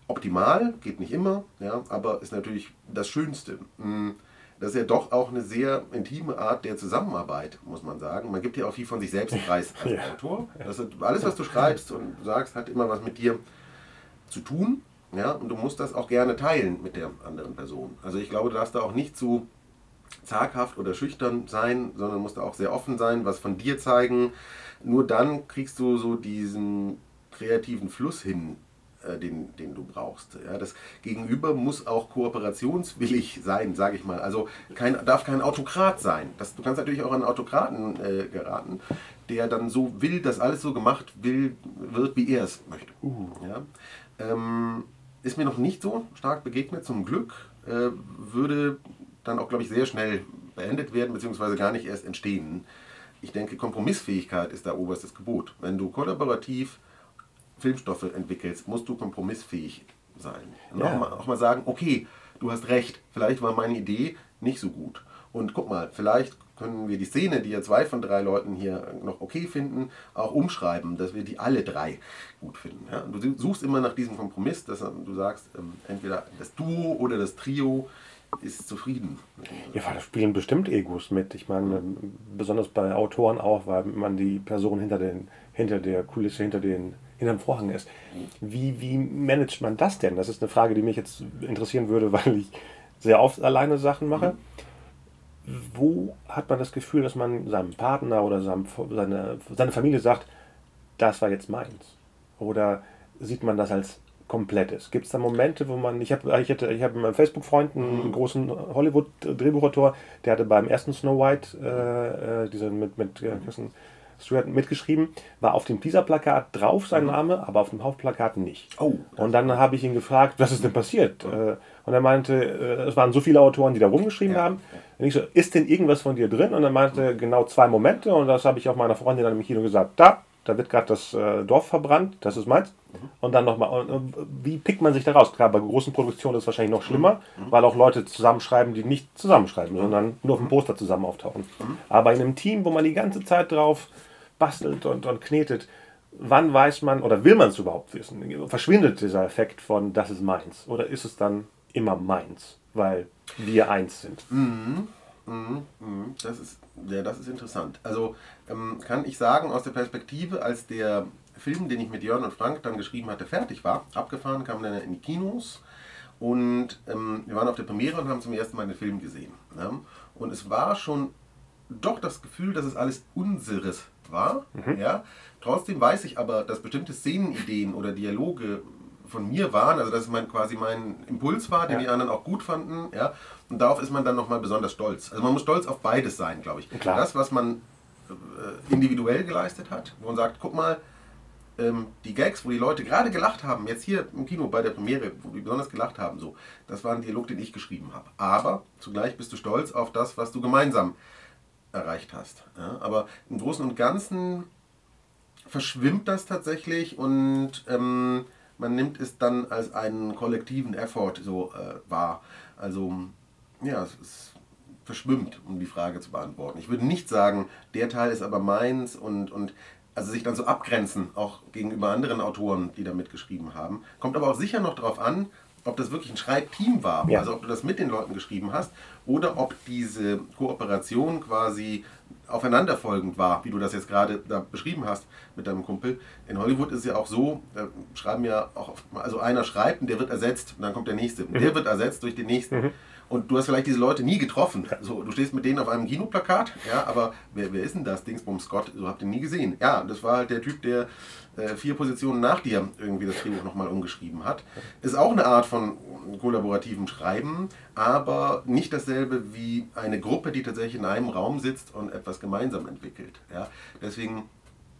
optimal, geht nicht immer, ja, aber ist natürlich das Schönste. Hm, das ist ja doch auch eine sehr intime Art der Zusammenarbeit, muss man sagen. Man gibt ja auch viel von sich selbst preis als ja. Autor. Das ist, alles, was du schreibst und sagst, hat immer was mit dir zu tun. Ja, und du musst das auch gerne teilen mit der anderen Person. Also ich glaube, du darfst da auch nicht zu zaghaft oder schüchtern sein, sondern musst auch sehr offen sein, was von dir zeigen. Nur dann kriegst du so diesen kreativen Fluss hin, äh, den, den du brauchst. Ja, das Gegenüber muss auch kooperationswillig sein, sage ich mal. Also kein, darf kein Autokrat sein. Das, du kannst natürlich auch an Autokraten äh, geraten, der dann so will, dass alles so gemacht will, wird, wie er es möchte. Uh. Ja? Ähm, ist mir noch nicht so stark begegnet, zum Glück. Äh, würde dann auch, glaube ich, sehr schnell beendet werden, beziehungsweise gar nicht erst entstehen. Ich denke, Kompromissfähigkeit ist da oberstes Gebot. Wenn du kollaborativ Filmstoffe entwickelst, musst du kompromissfähig sein. Und ja. auch, mal, auch mal sagen, okay, du hast recht, vielleicht war meine Idee nicht so gut. Und guck mal, vielleicht können wir die Szene, die ja zwei von drei Leuten hier noch okay finden, auch umschreiben, dass wir die alle drei gut finden. Ja? Du suchst immer nach diesem Kompromiss, dass du sagst, ähm, entweder das Duo oder das Trio ist zufrieden. Ja, da spielen bestimmt Egos mit. Ich meine, besonders bei Autoren auch, weil man die Person hinter, den, hinter der Kulisse, hinter den hinter dem Vorhang ist. Wie, wie managt man das denn? Das ist eine Frage, die mich jetzt interessieren würde, weil ich sehr oft alleine Sachen mache. Wo hat man das Gefühl, dass man seinem Partner oder seinem, seine, seine Familie sagt, das war jetzt meins? Oder sieht man das als komplettes? Gibt es da Momente, wo man, ich habe ich ich hab mit meinem Facebook-Freund einen mhm. großen Hollywood-Drehbuchautor, der hatte beim ersten Snow White, äh, äh diese mit, mit äh, Kirsten Stewart mitgeschrieben, war auf dem Teaser-Plakat drauf sein mhm. Name, aber auf dem Hauptplakat nicht. Oh, und dann habe ich ihn gefragt, was ist denn passiert? Mhm. Und er meinte, äh, es waren so viele Autoren, die da rumgeschrieben ja. haben. Und ich so, ist denn irgendwas von dir drin? Und er meinte, genau zwei Momente. Und das habe ich auch meiner Freundin dann im Kino gesagt. Da, da wird gerade das äh, Dorf verbrannt, das ist meins. Mhm. Und dann nochmal, wie pickt man sich da raus? Klar, bei großen Produktionen ist es wahrscheinlich noch schlimmer, mhm. weil auch Leute zusammenschreiben, die nicht zusammenschreiben, mhm. sondern nur auf dem Poster zusammen auftauchen. Mhm. Aber in einem Team, wo man die ganze Zeit drauf bastelt und, und knetet, wann weiß man oder will man es überhaupt wissen? Verschwindet dieser Effekt von das ist meins? Oder ist es dann immer meins, weil wir eins sind? Mhm. Mhm. Das ist, ja, das ist interessant. Also ähm, kann ich sagen, aus der Perspektive, als der Film, den ich mit Jörn und Frank dann geschrieben hatte, fertig war, abgefahren, kam dann in die Kinos und ähm, wir waren auf der Premiere und haben zum ersten Mal den Film gesehen. Ja? Und es war schon doch das Gefühl, dass es alles unseres war. Mhm. Ja? Trotzdem weiß ich aber, dass bestimmte Szenenideen oder Dialoge von mir waren, also dass es mein, quasi mein Impuls war, den ja. die anderen auch gut fanden. Ja? Und darauf ist man dann nochmal besonders stolz. Also man muss stolz auf beides sein, glaube ich. Klar. Das, was man äh, individuell geleistet hat, wo man sagt, guck mal, ähm, die Gags, wo die Leute gerade gelacht haben, jetzt hier im Kino bei der Premiere, wo die besonders gelacht haben, so, das war ein Dialog, den ich geschrieben habe. Aber zugleich bist du stolz auf das, was du gemeinsam erreicht hast. Ja? Aber im Großen und Ganzen verschwimmt das tatsächlich und ähm, man nimmt es dann als einen kollektiven Effort so äh, wahr. Also ja, es, es, verschwimmt, um die Frage zu beantworten. Ich würde nicht sagen, der Teil ist aber meins und, und also sich dann so abgrenzen, auch gegenüber anderen Autoren, die da mitgeschrieben haben. Kommt aber auch sicher noch darauf an, ob das wirklich ein Schreibteam war, ja. also ob du das mit den Leuten geschrieben hast oder ob diese Kooperation quasi aufeinanderfolgend war, wie du das jetzt gerade da beschrieben hast mit deinem Kumpel. In Hollywood ist es ja auch so, da schreiben ja auch, also einer schreibt und der wird ersetzt und dann kommt der nächste. Mhm. Der wird ersetzt durch den nächsten. Mhm. Und du hast vielleicht diese Leute nie getroffen. So, du stehst mit denen auf einem Kinoplakat, ja, aber wer, wer ist denn das? Dingsbum Scott, so habt ihr nie gesehen. Ja, das war halt der Typ, der äh, vier Positionen nach dir irgendwie das Drehbuch nochmal umgeschrieben hat. Ist auch eine Art von kollaborativem Schreiben, aber nicht dasselbe wie eine Gruppe, die tatsächlich in einem Raum sitzt und etwas gemeinsam entwickelt. Ja. Deswegen,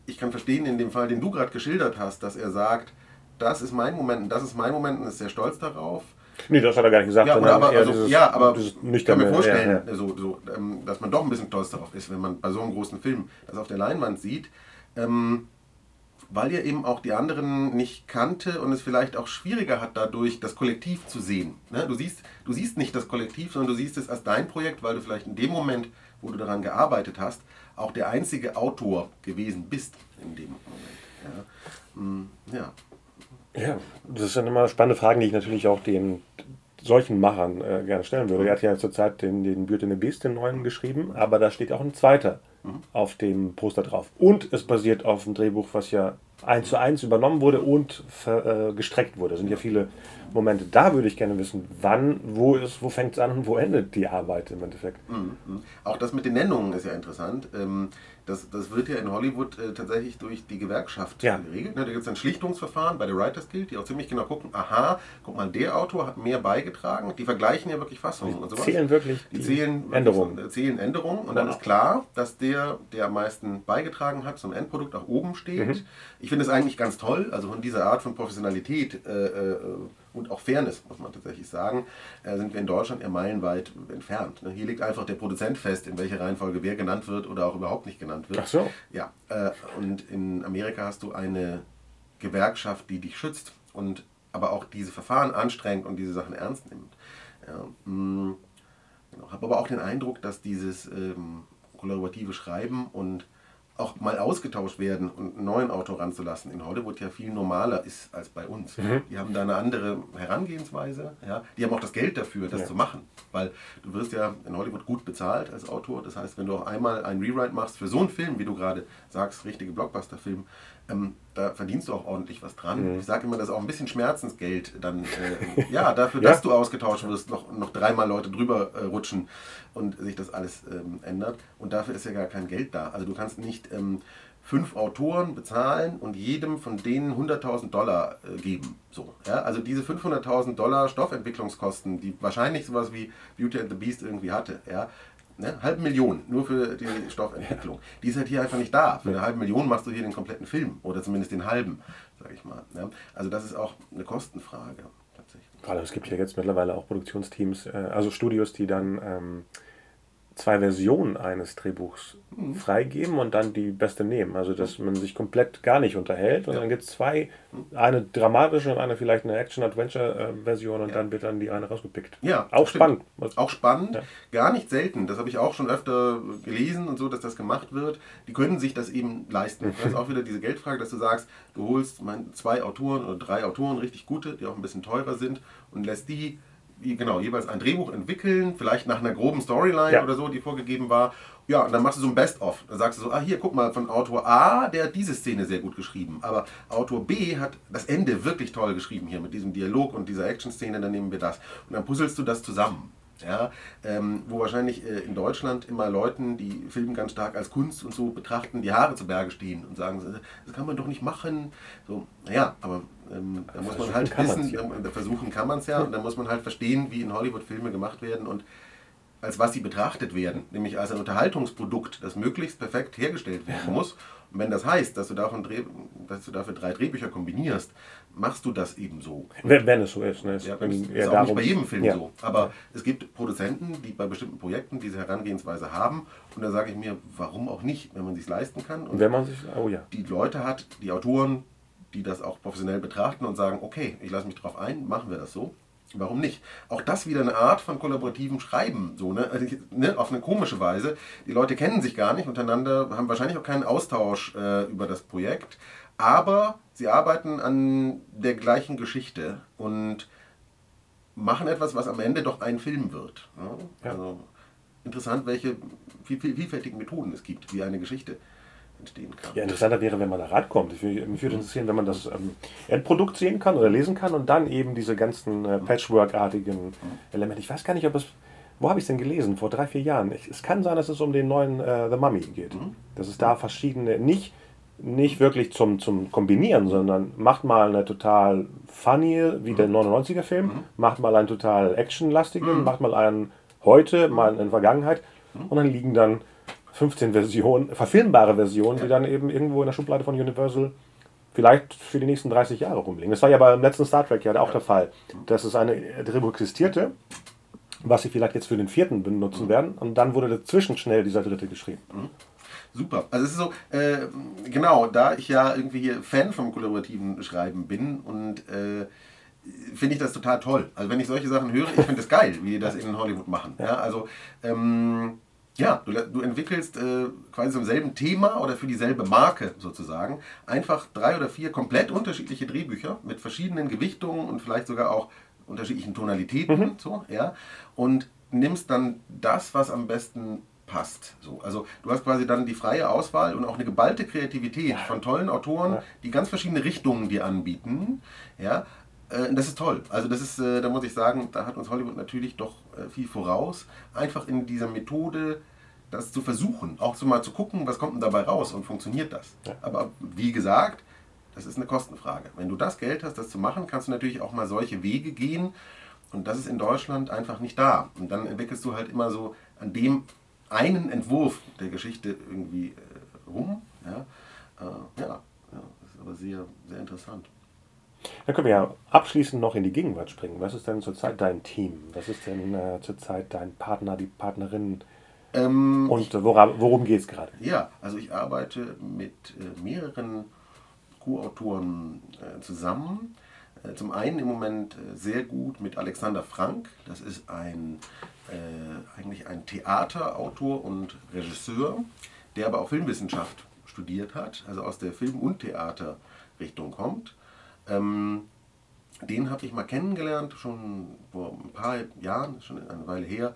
ich kann verstehen in dem Fall, den du gerade geschildert hast, dass er sagt, das ist mein Moment und das ist mein Moment und ist sehr stolz darauf. Nee, das hat er gar nicht gesagt. Ja, aber, also, dieses, ja, aber ich kann mir vorstellen, ja, ja. So, so, ähm, dass man doch ein bisschen stolz darauf ist, wenn man bei so einem großen Film das auf der Leinwand sieht. Ähm, weil er eben auch die anderen nicht kannte und es vielleicht auch schwieriger hat, dadurch das Kollektiv zu sehen. Ne? Du, siehst, du siehst nicht das Kollektiv, sondern du siehst es als dein Projekt, weil du vielleicht in dem Moment, wo du daran gearbeitet hast, auch der einzige Autor gewesen bist in dem Moment. Ja. Mm, ja. Ja, das sind immer spannende Fragen, die ich natürlich auch den solchen Machern äh, gerne stellen würde. Er hat ja zurzeit den, den Beauty and the Beast, den neuen, geschrieben, aber da steht auch ein zweiter mhm. auf dem Poster drauf. Und es basiert auf einem Drehbuch, was ja eins zu eins übernommen wurde und äh, gestreckt wurde. Das sind ja viele Momente. Da würde ich gerne wissen, wann, wo ist, wo fängt es an und wo endet die Arbeit im Endeffekt. Mhm. mhm. Auch das mit den Nennungen ist ja interessant. Ähm, das, das wird ja in Hollywood äh, tatsächlich durch die Gewerkschaft ja. geregelt. Ne? Da gibt es ein Schlichtungsverfahren bei der Writers Guild, die auch ziemlich genau gucken, aha, guck mal, der Autor hat mehr beigetragen. Die vergleichen ja wirklich Fassungen und sowas. Zählen wirklich die, die zählen Änderungen. Wirklich, zählen Änderungen und dann ist klar, dass der, der am meisten beigetragen hat zum Endprodukt, auch oben steht. Mhm. Ich finde es eigentlich ganz toll, also von dieser Art von Professionalität äh, äh, und auch Fairness, muss man tatsächlich sagen, äh, sind wir in Deutschland eher meilenweit entfernt. Ne? Hier liegt einfach der Produzent fest, in welcher Reihenfolge wer genannt wird oder auch überhaupt nicht genannt wird. Ach so. Ja, äh, und in Amerika hast du eine Gewerkschaft, die dich schützt und aber auch diese Verfahren anstrengt und diese Sachen ernst nimmt. Ja, mm, genau. Habe aber auch den Eindruck, dass dieses ähm, kollaborative Schreiben und auch mal ausgetauscht werden und einen neuen Autor ranzulassen, in Hollywood ja viel normaler ist als bei uns. Mhm. Die haben da eine andere Herangehensweise. Ja? Die haben auch das Geld dafür, das ja. zu machen. Weil du wirst ja in Hollywood gut bezahlt als Autor. Das heißt, wenn du auch einmal einen Rewrite machst für so einen Film, wie du gerade sagst, richtige Blockbuster-Film, ähm, da verdienst du auch ordentlich was dran. Mhm. Ich sage immer, das ist auch ein bisschen Schmerzensgeld dann, äh, ja, dafür, ja. dass du ausgetauscht wirst, noch, noch dreimal Leute drüber äh, rutschen und sich das alles ähm, ändert. Und dafür ist ja gar kein Geld da. Also du kannst nicht ähm, fünf Autoren bezahlen und jedem von denen 100.000 Dollar äh, geben. So, ja? Also diese 500.000 Dollar Stoffentwicklungskosten, die wahrscheinlich sowas wie Beauty and the Beast irgendwie hatte, ja, Ne? Halbe Million nur für die Stoffentwicklung. Ja. Die ist halt hier einfach nicht da. Für eine halbe Million machst du hier den kompletten Film oder zumindest den halben, sage ich mal. Ne? Also das ist auch eine Kostenfrage. Tatsächlich. Gerade es gibt ja jetzt mittlerweile auch Produktionsteams, äh, also Studios, die dann ähm, zwei Versionen eines Drehbuchs mhm. freigeben und dann die beste nehmen. Also dass man sich komplett gar nicht unterhält und ja. dann gibt es zwei, eine dramatische und eine vielleicht eine Action-Adventure-Version und ja. dann wird dann die eine rausgepickt. Ja, auch spannend. Auch spannend, ja. gar nicht selten. Das habe ich auch schon öfter gelesen und so, dass das gemacht wird. Die können sich das eben leisten. Das ist auch wieder diese Geldfrage, dass du sagst, du holst zwei Autoren oder drei Autoren, richtig gute, die auch ein bisschen teurer sind und lässt die genau, jeweils ein Drehbuch entwickeln, vielleicht nach einer groben Storyline ja. oder so, die vorgegeben war. Ja, und dann machst du so ein Best-of. Dann sagst du so, ah, hier, guck mal, von Autor A, der hat diese Szene sehr gut geschrieben. Aber Autor B hat das Ende wirklich toll geschrieben hier mit diesem Dialog und dieser Action-Szene, dann nehmen wir das. Und dann puzzelst du das zusammen. Ja, ähm, wo wahrscheinlich äh, in Deutschland immer Leuten, die Film ganz stark als Kunst und so betrachten, die Haare zu Berge stehen und sagen, das kann man doch nicht machen. So, naja, aber ähm, da muss man halt wissen, ja. versuchen kann man es ja, und da muss man halt verstehen, wie in Hollywood Filme gemacht werden und als was sie betrachtet werden, nämlich als ein Unterhaltungsprodukt, das möglichst perfekt hergestellt werden muss. Und wenn das heißt, dass du, davon Dreh, dass du dafür drei Drehbücher kombinierst, machst du das eben so. Wenn, wenn es so ist. Ne? Es ja, ist, ist auch nicht bei jedem Film ja. so. Aber es gibt Produzenten, die bei bestimmten Projekten diese Herangehensweise haben. Und da sage ich mir, warum auch nicht, wenn man sich leisten kann. Und wenn man sich, oh ja. Die Leute hat, die Autoren, die das auch professionell betrachten und sagen, okay, ich lasse mich drauf ein, machen wir das so. Warum nicht? Auch das wieder eine Art von kollaborativem Schreiben, so, ne? Also, ne? auf eine komische Weise. Die Leute kennen sich gar nicht untereinander, haben wahrscheinlich auch keinen Austausch äh, über das Projekt, aber sie arbeiten an der gleichen Geschichte und machen etwas, was am Ende doch ein Film wird. Ne? Ja. Also interessant, welche vielfältigen Methoden es gibt, wie eine Geschichte entstehen kann. Ja, interessanter wäre, wenn man da rankommt. Ich würde, mich würde interessieren, wenn man das ähm, Endprodukt sehen kann oder lesen kann und dann eben diese ganzen äh, Patchwork-artigen Elemente. Ich weiß gar nicht, ob es. Wo habe ich es denn gelesen? Vor drei, vier Jahren. Ich, es kann sein, dass es um den neuen äh, The Mummy geht. Mhm. Dass es da verschiedene, nicht, nicht wirklich zum, zum Kombinieren, sondern macht mal eine total funny, wie mhm. der 99er-Film, mhm. macht mal einen total actionlastigen, mhm. macht mal einen heute, mal in Vergangenheit. Mhm. Und dann liegen dann 15 Versionen, verfilmbare Versionen, ja. die dann eben irgendwo in der Schublade von Universal vielleicht für die nächsten 30 Jahre rumliegen. Das war ja beim letzten Star Trek ja auch ja. der Fall, dass es eine Drehbuch existierte, was sie vielleicht jetzt für den vierten benutzen mhm. werden und dann wurde dazwischen schnell dieser dritte geschrieben. Mhm. Super. Also es ist so, äh, genau, da ich ja irgendwie hier Fan vom kollaborativen Schreiben bin und äh, finde ich das total toll. Also wenn ich solche Sachen höre, ich finde es geil, wie die das in Hollywood machen. Ja, also ähm, ja, du, du entwickelst äh, quasi zum selben Thema oder für dieselbe Marke sozusagen einfach drei oder vier komplett unterschiedliche Drehbücher mit verschiedenen Gewichtungen und vielleicht sogar auch unterschiedlichen Tonalitäten mhm. so, ja, und nimmst dann das, was am besten passt. So. Also du hast quasi dann die freie Auswahl und auch eine geballte Kreativität von tollen Autoren, die ganz verschiedene Richtungen dir anbieten. Ja, äh, das ist toll. Also das ist, äh, da muss ich sagen, da hat uns Hollywood natürlich doch äh, viel voraus. Einfach in dieser Methode das zu versuchen, auch so mal zu gucken, was kommt denn dabei raus und funktioniert das. Ja. Aber wie gesagt, das ist eine Kostenfrage. Wenn du das Geld hast, das zu machen, kannst du natürlich auch mal solche Wege gehen. Und das ist in Deutschland einfach nicht da. Und dann entwickelst du halt immer so an dem einen Entwurf der Geschichte irgendwie äh, rum. Ja, äh, ja, ja, das ist aber sehr, sehr interessant. Dann können wir ja abschließend noch in die Gegenwart springen. Was ist denn zurzeit dein Team? Was ist denn äh, zurzeit dein Partner, die Partnerin? Ähm, Und wora, worum geht es gerade? Ja, also ich arbeite mit äh, mehreren Co-Autoren äh, zusammen. Äh, zum einen im Moment äh, sehr gut mit Alexander Frank. Das ist ein, äh, eigentlich ein Theaterautor und Regisseur, der aber auch Filmwissenschaft studiert hat, also aus der Film- und Theaterrichtung kommt. Ähm, den habe ich mal kennengelernt, schon vor ein paar Jahren, schon eine Weile her,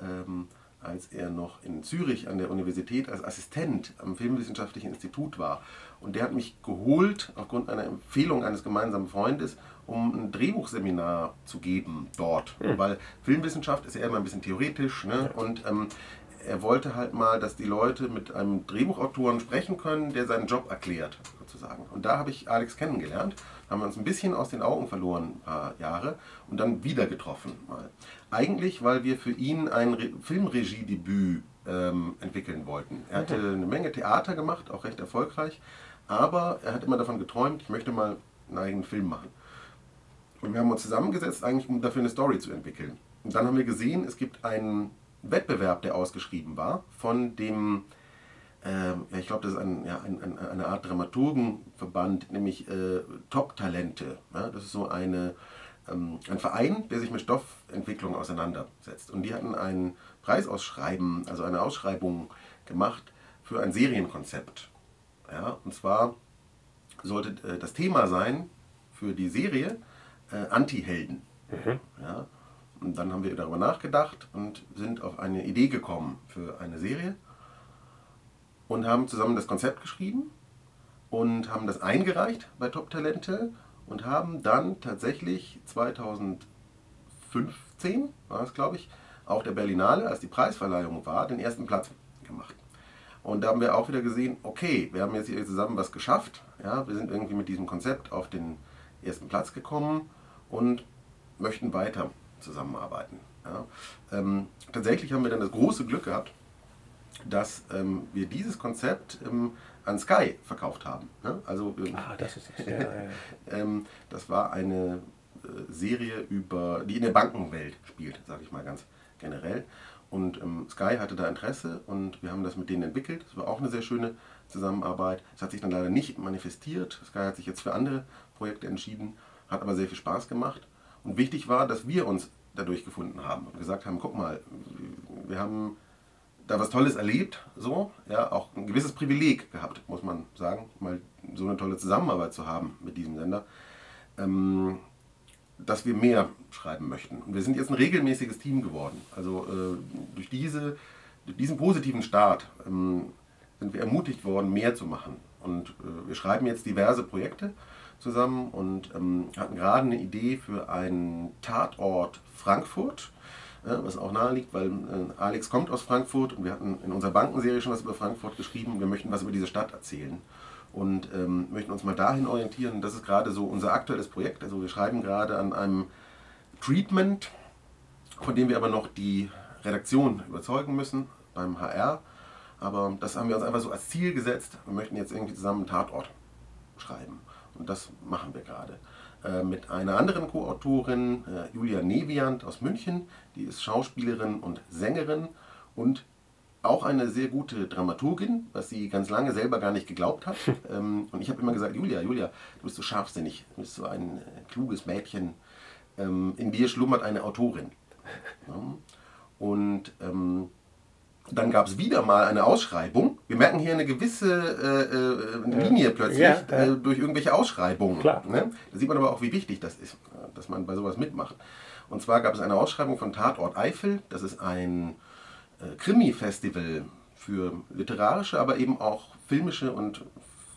ähm, als er noch in Zürich an der Universität als Assistent am Filmwissenschaftlichen Institut war. Und der hat mich geholt, aufgrund einer Empfehlung eines gemeinsamen Freundes, um ein Drehbuchseminar zu geben dort. Mhm. Weil Filmwissenschaft ist ja immer ein bisschen theoretisch. Ne? Und ähm, er wollte halt mal, dass die Leute mit einem Drehbuchautoren sprechen können, der seinen Job erklärt, sozusagen. Und da habe ich Alex kennengelernt haben wir uns ein bisschen aus den Augen verloren, ein paar Jahre, und dann wieder getroffen. Mal. Eigentlich, weil wir für ihn ein Re Filmregiedebüt ähm, entwickeln wollten. Er hatte eine Menge Theater gemacht, auch recht erfolgreich, aber er hat immer davon geträumt, ich möchte mal einen eigenen Film machen. Und wir haben uns zusammengesetzt, eigentlich um dafür eine Story zu entwickeln. Und dann haben wir gesehen, es gibt einen Wettbewerb, der ausgeschrieben war, von dem ähm, ja, ich glaube, das ist ein, ja, ein, ein, eine Art Dramaturgenverband, nämlich äh, Top-Talente. Ja? Das ist so eine, ein Verein, der sich mit Stoffentwicklung auseinandersetzt. Und die hatten ein Preisausschreiben, also eine Ausschreibung gemacht für ein Serienkonzept. Ja? Und zwar sollte äh, das Thema sein für die Serie äh, Anti-Helden. Mhm. Ja? Und dann haben wir darüber nachgedacht und sind auf eine Idee gekommen für eine Serie und haben zusammen das Konzept geschrieben und haben das eingereicht bei Top Talente und haben dann tatsächlich 2015, war es glaube ich, auf der Berlinale, als die Preisverleihung war, den ersten Platz gemacht. Und da haben wir auch wieder gesehen, okay, wir haben jetzt hier zusammen was geschafft. Ja, wir sind irgendwie mit diesem Konzept auf den ersten Platz gekommen und möchten weiter zusammenarbeiten. Ja. Ähm, tatsächlich haben wir dann das große Glück gehabt, dass ähm, wir dieses Konzept ähm, an Sky verkauft haben. Ne? Also, ähm, ah, das ist das. Ja, ja. Ähm, das war eine äh, Serie über, die in der Bankenwelt spielt, sage ich mal ganz generell. Und ähm, Sky hatte da Interesse und wir haben das mit denen entwickelt. Das war auch eine sehr schöne Zusammenarbeit. Es hat sich dann leider nicht manifestiert. Sky hat sich jetzt für andere Projekte entschieden, hat aber sehr viel Spaß gemacht. Und wichtig war, dass wir uns dadurch gefunden haben und gesagt haben, guck mal, wir haben da was Tolles erlebt, so, ja, auch ein gewisses Privileg gehabt, muss man sagen, mal so eine tolle Zusammenarbeit zu haben mit diesem Sender, ähm, dass wir mehr schreiben möchten. Und wir sind jetzt ein regelmäßiges Team geworden. Also äh, durch, diese, durch diesen positiven Start ähm, sind wir ermutigt worden, mehr zu machen. Und äh, wir schreiben jetzt diverse Projekte zusammen und ähm, hatten gerade eine Idee für einen Tatort Frankfurt, äh, was auch nahe liegt, weil äh, Alex kommt aus Frankfurt und wir hatten in unserer Bankenserie schon was über Frankfurt geschrieben. Wir möchten was über diese Stadt erzählen und ähm, möchten uns mal dahin orientieren. Das ist gerade so unser aktuelles Projekt. Also wir schreiben gerade an einem Treatment, von dem wir aber noch die Redaktion überzeugen müssen beim HR. Aber das haben wir uns einfach so als Ziel gesetzt. Wir möchten jetzt irgendwie zusammen einen Tatort schreiben. Und das machen wir gerade. Äh, mit einer anderen Co-Autorin, äh, Julia Neviant aus München. Die ist Schauspielerin und Sängerin und auch eine sehr gute Dramaturgin, was sie ganz lange selber gar nicht geglaubt hat. ähm, und ich habe immer gesagt, Julia, Julia, du bist so scharfsinnig, du bist so ein äh, kluges Mädchen. Ähm, in dir schlummert eine Autorin. Und ähm, dann gab es wieder mal eine Ausschreibung. Wir merken hier eine gewisse äh, äh, Linie plötzlich ja, ja. Äh, durch irgendwelche Ausschreibungen. Ne? Da sieht man aber auch, wie wichtig das ist, dass man bei sowas mitmacht. Und zwar gab es eine Ausschreibung von Tatort Eifel. Das ist ein äh, Krimi-Festival für literarische, aber eben auch filmische und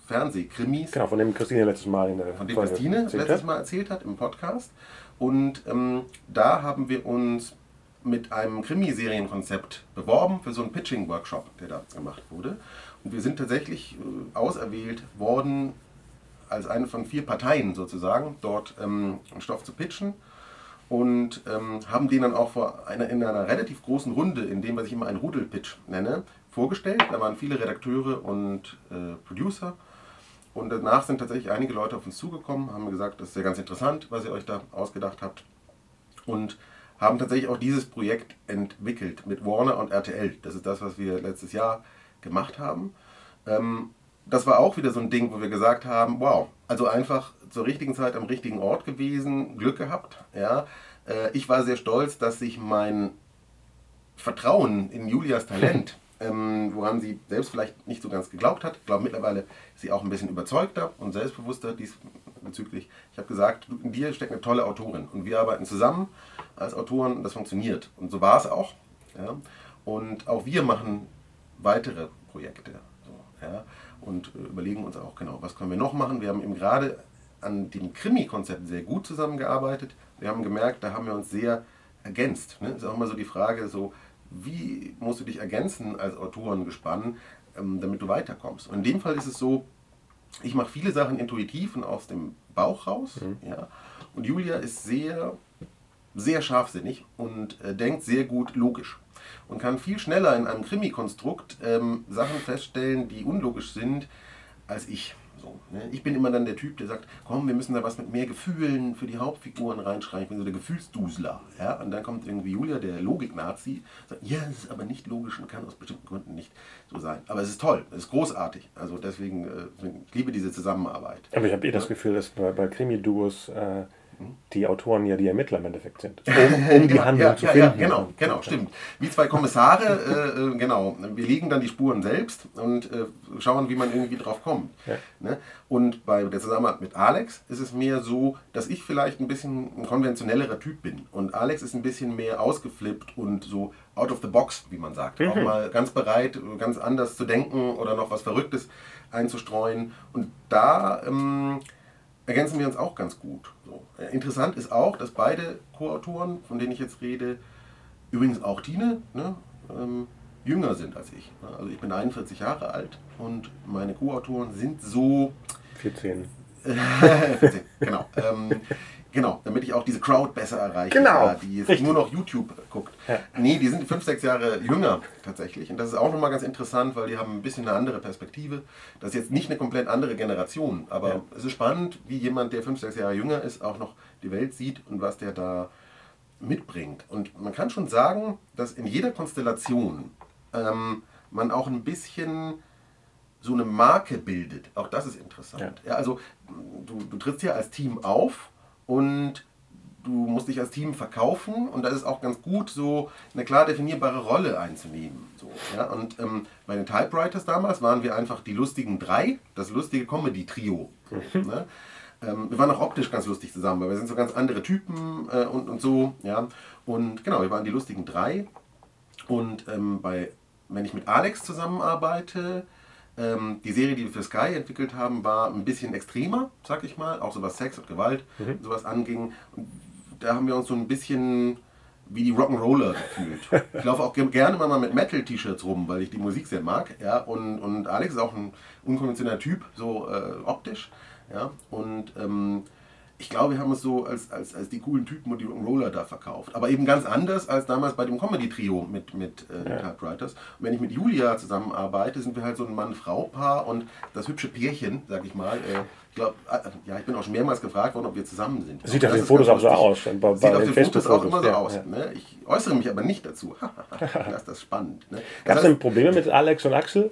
Fernsehkrimis. Genau, von dem Christine letztes Mal in der Von dem Christine letztes Mal erzählt hat im Podcast. Und ähm, da haben wir uns mit einem Krimiserienkonzept beworben für so einen Pitching-Workshop, der da gemacht wurde. Und wir sind tatsächlich äh, auserwählt worden, als eine von vier Parteien sozusagen, dort ähm, einen Stoff zu pitchen und ähm, haben den dann auch vor einer, in einer relativ großen Runde, in dem, was ich immer einen Rudelpitch nenne, vorgestellt. Da waren viele Redakteure und äh, Producer. Und danach sind tatsächlich einige Leute auf uns zugekommen, haben gesagt, das ist ja ganz interessant, was ihr euch da ausgedacht habt. Und haben tatsächlich auch dieses Projekt entwickelt mit Warner und RTL. Das ist das, was wir letztes Jahr gemacht haben. Ähm, das war auch wieder so ein Ding, wo wir gesagt haben, wow, also einfach zur richtigen Zeit am richtigen Ort gewesen, Glück gehabt. Ja. Äh, ich war sehr stolz, dass sich mein Vertrauen in Julias Talent, ähm, woran sie selbst vielleicht nicht so ganz geglaubt hat, ich glaube mittlerweile ist sie auch ein bisschen überzeugter und selbstbewusster diesbezüglich. Ich habe gesagt, in dir steckt eine tolle Autorin und wir arbeiten zusammen als Autoren und das funktioniert. Und so war es auch. Ja. Und auch wir machen weitere Projekte. So, ja und äh, überlegen uns auch genau, was können wir noch machen. Wir haben eben gerade an dem Krimi-Konzept sehr gut zusammengearbeitet. Wir haben gemerkt, da haben wir uns sehr ergänzt. Ne? Ist auch immer so die Frage, so wie musst du dich ergänzen als Autorengespann, ähm, damit du weiterkommst. Und in dem Fall ist es so, ich mache viele Sachen intuitiv und aus dem Bauch raus. Mhm. Ja? Und Julia ist sehr, sehr scharfsinnig und äh, denkt sehr gut logisch und kann viel schneller in einem Krimi-Konstrukt ähm, Sachen feststellen, die unlogisch sind, als ich. So, ne? Ich bin immer dann der Typ, der sagt, komm, wir müssen da was mit mehr Gefühlen für die Hauptfiguren reinschreiben. Ich bin so der Gefühlsdusler. Ja? Und dann kommt irgendwie Julia, der Logik-Nazi, sagt, ja, es ist aber nicht logisch und kann aus bestimmten Gründen nicht so sein. Aber es ist toll, es ist großartig. Also deswegen, äh, ich liebe diese Zusammenarbeit. Aber ich habe eh das Gefühl, dass bei, bei Krimi-Duos äh, die Autoren ja die Ermittler im Endeffekt sind, um, um die Handlung ja, zu ja, finden. Ja, genau, genau, stimmt. Wie zwei Kommissare, äh, äh, genau. Wir legen dann die Spuren selbst und äh, schauen, wie man irgendwie drauf kommt. Ne? Und bei der Zusammenarbeit mit Alex ist es mehr so, dass ich vielleicht ein bisschen ein konventionellerer Typ bin und Alex ist ein bisschen mehr ausgeflippt und so out of the box, wie man sagt. Mhm. Auch mal ganz bereit, ganz anders zu denken oder noch was Verrücktes einzustreuen. Und da ähm, ergänzen wir uns auch ganz gut. So. Äh, interessant ist auch, dass beide Co-Autoren, von denen ich jetzt rede, übrigens auch Tine, ne, ähm, jünger sind als ich. Ne? Also ich bin 41 Jahre alt und meine Co-Autoren sind so... 14. 14, genau. Ähm, Genau, damit ich auch diese Crowd besser erreiche, genau, die jetzt richtig. nur noch YouTube guckt. Ja. Nee, die sind fünf, sechs Jahre jünger tatsächlich. Und das ist auch nochmal ganz interessant, weil die haben ein bisschen eine andere Perspektive. Das ist jetzt nicht eine komplett andere Generation, aber ja. es ist spannend, wie jemand, der fünf, sechs Jahre jünger ist, auch noch die Welt sieht und was der da mitbringt. Und man kann schon sagen, dass in jeder Konstellation ähm, man auch ein bisschen so eine Marke bildet. Auch das ist interessant. Ja. ja also du, du trittst ja als Team auf und du musst dich als Team verkaufen und da ist auch ganz gut, so eine klar definierbare Rolle einzunehmen. So, ja? Und ähm, bei den Typewriters damals waren wir einfach die lustigen drei, das lustige Comedy-Trio. Mhm. Ne? Ähm, wir waren auch optisch ganz lustig zusammen, weil wir sind so ganz andere Typen äh, und, und so. Ja? Und genau, wir waren die lustigen drei. Und ähm, bei, wenn ich mit Alex zusammenarbeite, ähm, die Serie, die wir für Sky entwickelt haben, war ein bisschen extremer, sag ich mal, auch so was Sex und Gewalt mhm. sowas anging. Und da haben wir uns so ein bisschen wie die Rock'n'Roller gefühlt. Ich laufe auch gerne mal mit Metal-T-Shirts rum, weil ich die Musik sehr mag. Ja? Und, und Alex ist auch ein unkonventioneller Typ, so äh, optisch. Ja? Und ähm, ich glaube, wir haben es so als, als, als die coolen Typen und die Roller da verkauft. Aber eben ganz anders als damals bei dem Comedy-Trio mit, mit äh, ja. Typewriters. Und wenn ich mit Julia zusammenarbeite, sind wir halt so ein Mann-Frau-Paar und das hübsche Pärchen, sag ich mal. Äh, ich glaube, äh, ja, ich bin auch schon mehrmals gefragt worden, ob wir zusammen sind. Sieht auf den Fotos auch so aus. Bei, Sieht auf den Fotos auch immer so ja, aus. Ja. Ne? Ich äußere mich aber nicht dazu. das ist das spannend. Ne? Gab es denn Probleme mit Alex und Axel?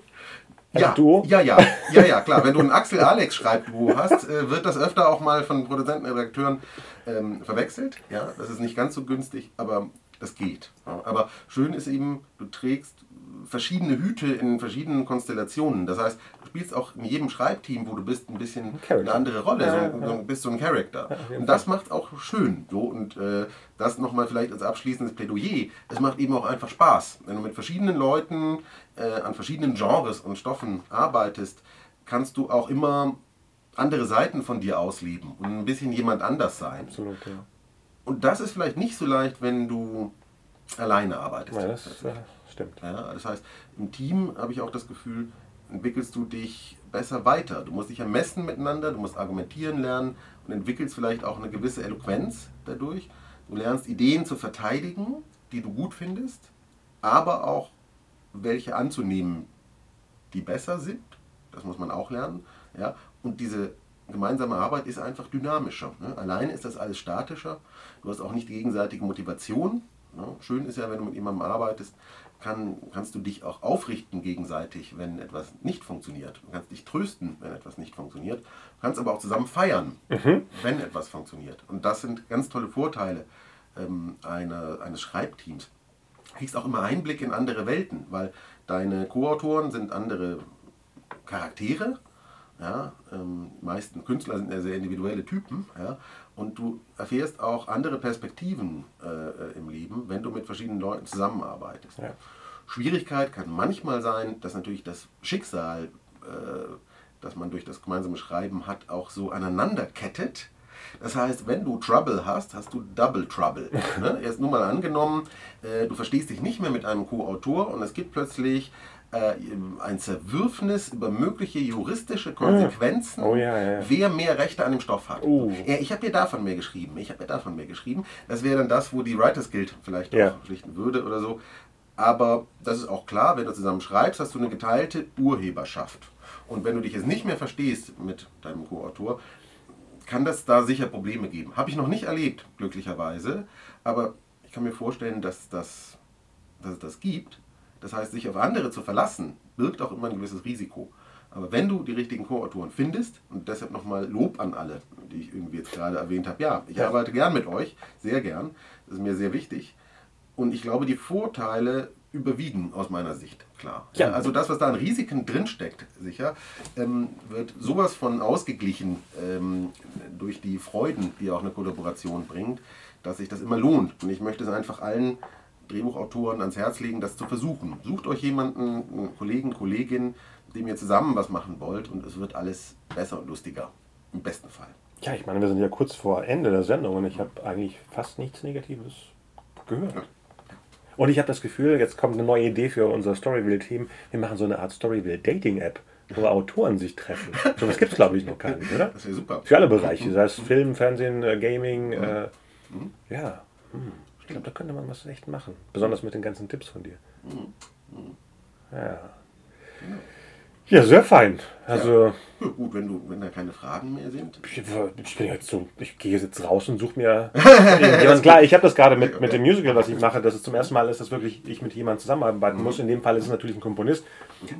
Ja, Duo? ja, ja, ja, ja, klar. Wenn du ein Axel Alex schreibt Duo hast, äh, wird das öfter auch mal von Produzenten und Redakteuren ähm, verwechselt. Ja, das ist nicht ganz so günstig, aber das geht. Ja. Aber schön ist eben, du trägst verschiedene Hüte in verschiedenen Konstellationen. Das heißt, du spielst auch in jedem Schreibteam, wo du bist, ein bisschen ein eine andere Rolle. Ja, so, ja. bist so ein Charakter. und das macht auch schön. So, und äh, das nochmal vielleicht als abschließendes Plädoyer. Es macht eben auch einfach Spaß. Wenn du mit verschiedenen Leuten äh, an verschiedenen Genres und Stoffen arbeitest, kannst du auch immer andere Seiten von dir ausleben und ein bisschen jemand anders sein. Absolut, ja. Und das ist vielleicht nicht so leicht, wenn du alleine arbeitest. Ja, das äh, stimmt. Ja, das heißt, im Team habe ich auch das Gefühl, entwickelst du dich besser weiter. Du musst dich ermessen miteinander, du musst argumentieren lernen und entwickelst vielleicht auch eine gewisse Eloquenz dadurch. Du lernst Ideen zu verteidigen, die du gut findest, aber auch welche anzunehmen, die besser sind. Das muss man auch lernen. Ja? Und diese gemeinsame Arbeit ist einfach dynamischer. Ne? Alleine ist das alles statischer. Du hast auch nicht die gegenseitige Motivation. Ne? Schön ist ja, wenn du mit jemandem arbeitest, kann, kannst du dich auch aufrichten gegenseitig, wenn etwas nicht funktioniert. Du kannst dich trösten, wenn etwas nicht funktioniert. Du kannst aber auch zusammen feiern, mhm. wenn etwas funktioniert. Und das sind ganz tolle Vorteile ähm, eine, eines Schreibteams kriegst auch immer Einblick in andere Welten, weil deine Co-Autoren sind andere Charaktere. Ja, ähm, die meisten Künstler sind ja sehr individuelle Typen. Ja, und du erfährst auch andere Perspektiven äh, im Leben, wenn du mit verschiedenen Leuten zusammenarbeitest. Ja. Schwierigkeit kann manchmal sein, dass natürlich das Schicksal, äh, das man durch das gemeinsame Schreiben hat, auch so aneinander kettet das heißt, wenn du Trouble hast, hast du Double Trouble. ne? Erst nur mal angenommen, äh, du verstehst dich nicht mehr mit einem Co-Autor und es gibt plötzlich äh, ein Zerwürfnis über mögliche juristische Konsequenzen, oh, ja, ja. wer mehr Rechte an dem Stoff hat. Uh. Ja, ich habe dir davon mehr geschrieben, ich habe davon mehr geschrieben. Das wäre dann das, wo die Writers Guild vielleicht ja. auch schlichten würde oder so. Aber das ist auch klar, wenn du zusammen schreibst, hast du eine geteilte Urheberschaft. Und wenn du dich jetzt nicht mehr verstehst mit deinem Co-Autor, kann das da sicher Probleme geben. Habe ich noch nicht erlebt, glücklicherweise, aber ich kann mir vorstellen, dass, das, dass es das gibt. Das heißt, sich auf andere zu verlassen, birgt auch immer ein gewisses Risiko. Aber wenn du die richtigen Co-Autoren findest, und deshalb nochmal Lob an alle, die ich irgendwie jetzt gerade erwähnt habe, ja, ich arbeite gern mit euch, sehr gern, das ist mir sehr wichtig. Und ich glaube, die Vorteile überwiegen aus meiner Sicht, klar. Ja. Also das, was da an Risiken drinsteckt, sicher, ähm, wird sowas von ausgeglichen ähm, durch die Freuden, die auch eine Kollaboration bringt, dass sich das immer lohnt. Und ich möchte es einfach allen Drehbuchautoren ans Herz legen, das zu versuchen. Sucht euch jemanden, einen Kollegen, Kollegin, mit dem ihr zusammen was machen wollt und es wird alles besser und lustiger. Im besten Fall. Ja, ich meine, wir sind ja kurz vor Ende der Sendung und ich habe eigentlich fast nichts Negatives gehört. Ja. Und ich habe das Gefühl, jetzt kommt eine neue Idee für unser Storyville-Team. Wir machen so eine Art Storyville-Dating-App, wo Autoren sich treffen. So was gibt es, glaube ich, noch gar nicht, oder? Das wäre super. Für alle Bereiche, sei es Film, Fernsehen, äh, Gaming. Äh, mhm. ja, hm. ich glaube, da könnte man was echt machen. Besonders mit den ganzen Tipps von dir. Mhm. Ja. Ja, sehr fein. Also. Ja. Ja, gut, wenn, du, wenn da keine Fragen mehr sind. Ich, ich bin jetzt so, ich gehe jetzt raus und suche mir jemanden. Klar, ich habe das gerade mit, mit dem Musical, was ich mache, dass es zum ersten Mal ist, dass wirklich ich mit jemandem zusammenarbeiten mhm. muss. In dem Fall ist es natürlich ein Komponist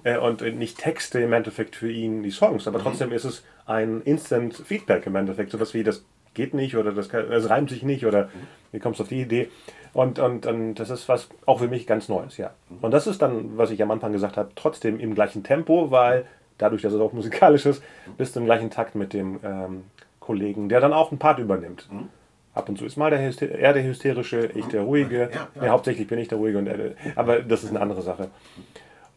äh, und nicht Texte im Endeffekt für ihn die Songs, aber mhm. trotzdem ist es ein Instant Feedback im Endeffekt, sowas wie das geht nicht oder das, kann, das reimt sich nicht oder wie kommst du auf die Idee? Und, und, und das ist was auch für mich ganz Neues, ja. Und das ist dann, was ich am Anfang gesagt habe, trotzdem im gleichen Tempo, weil dadurch, dass es auch musikalisch ist, bist du im gleichen Takt mit dem ähm, Kollegen, der dann auch einen Part übernimmt. Mhm. Ab und zu ist mal der er der hysterische, ich der ruhige. Ja, ja. Nee, hauptsächlich bin ich der ruhige und er, aber das ist eine andere Sache.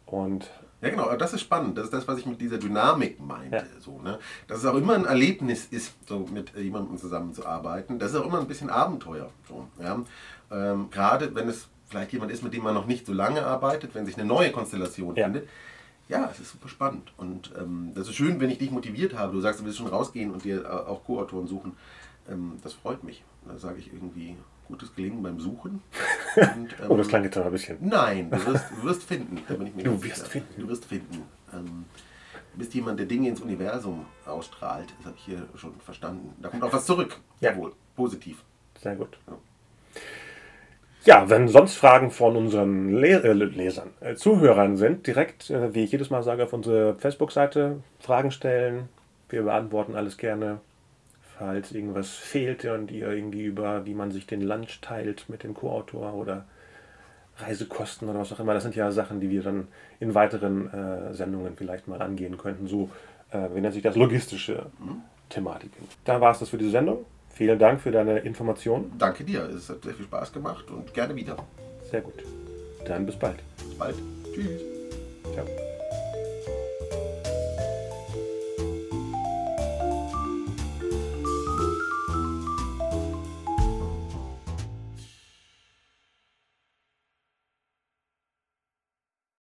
Und ja, genau, das ist spannend. Das ist das, was ich mit dieser Dynamik meinte. Ja. So, ne? Dass es auch immer ein Erlebnis ist, so mit jemandem zusammenzuarbeiten. Das ist auch immer ein bisschen Abenteuer. So, ja? ähm, Gerade wenn es vielleicht jemand ist, mit dem man noch nicht so lange arbeitet, wenn sich eine neue Konstellation ja. findet. Ja, es ist super spannend. Und ähm, das ist schön, wenn ich dich motiviert habe. Du sagst, du willst schon rausgehen und dir auch Co-Autoren suchen. Ähm, das freut mich. Da sage ich irgendwie, gutes Gelingen beim Suchen. Und, ähm, oh, das klang jetzt ein bisschen. Nein, du wirst, du wirst finden. Da bin ich mir du wirst sicher. finden. Du wirst finden. Ähm, du bist jemand, der Dinge ins Universum ausstrahlt. Das habe ich hier schon verstanden. Da kommt auch was zurück. Ja. Jawohl, positiv. Sehr gut. Ja. Ja, wenn sonst Fragen von unseren Le äh, Lesern, äh, Zuhörern sind, direkt, äh, wie ich jedes Mal sage, auf unsere Facebook-Seite Fragen stellen. Wir beantworten alles gerne falls irgendwas fehlt und ihr irgendwie über, wie man sich den Lunch teilt mit dem Co-Autor oder Reisekosten oder was auch immer. Das sind ja Sachen, die wir dann in weiteren äh, Sendungen vielleicht mal angehen könnten. So, äh, wie nennt sich das, logistische mhm. Thematiken. Da war es das für diese Sendung. Vielen Dank für deine Informationen. Danke dir. Es hat sehr viel Spaß gemacht und gerne wieder. Sehr gut. Dann bis bald. Bis bald. Tschüss. Ciao.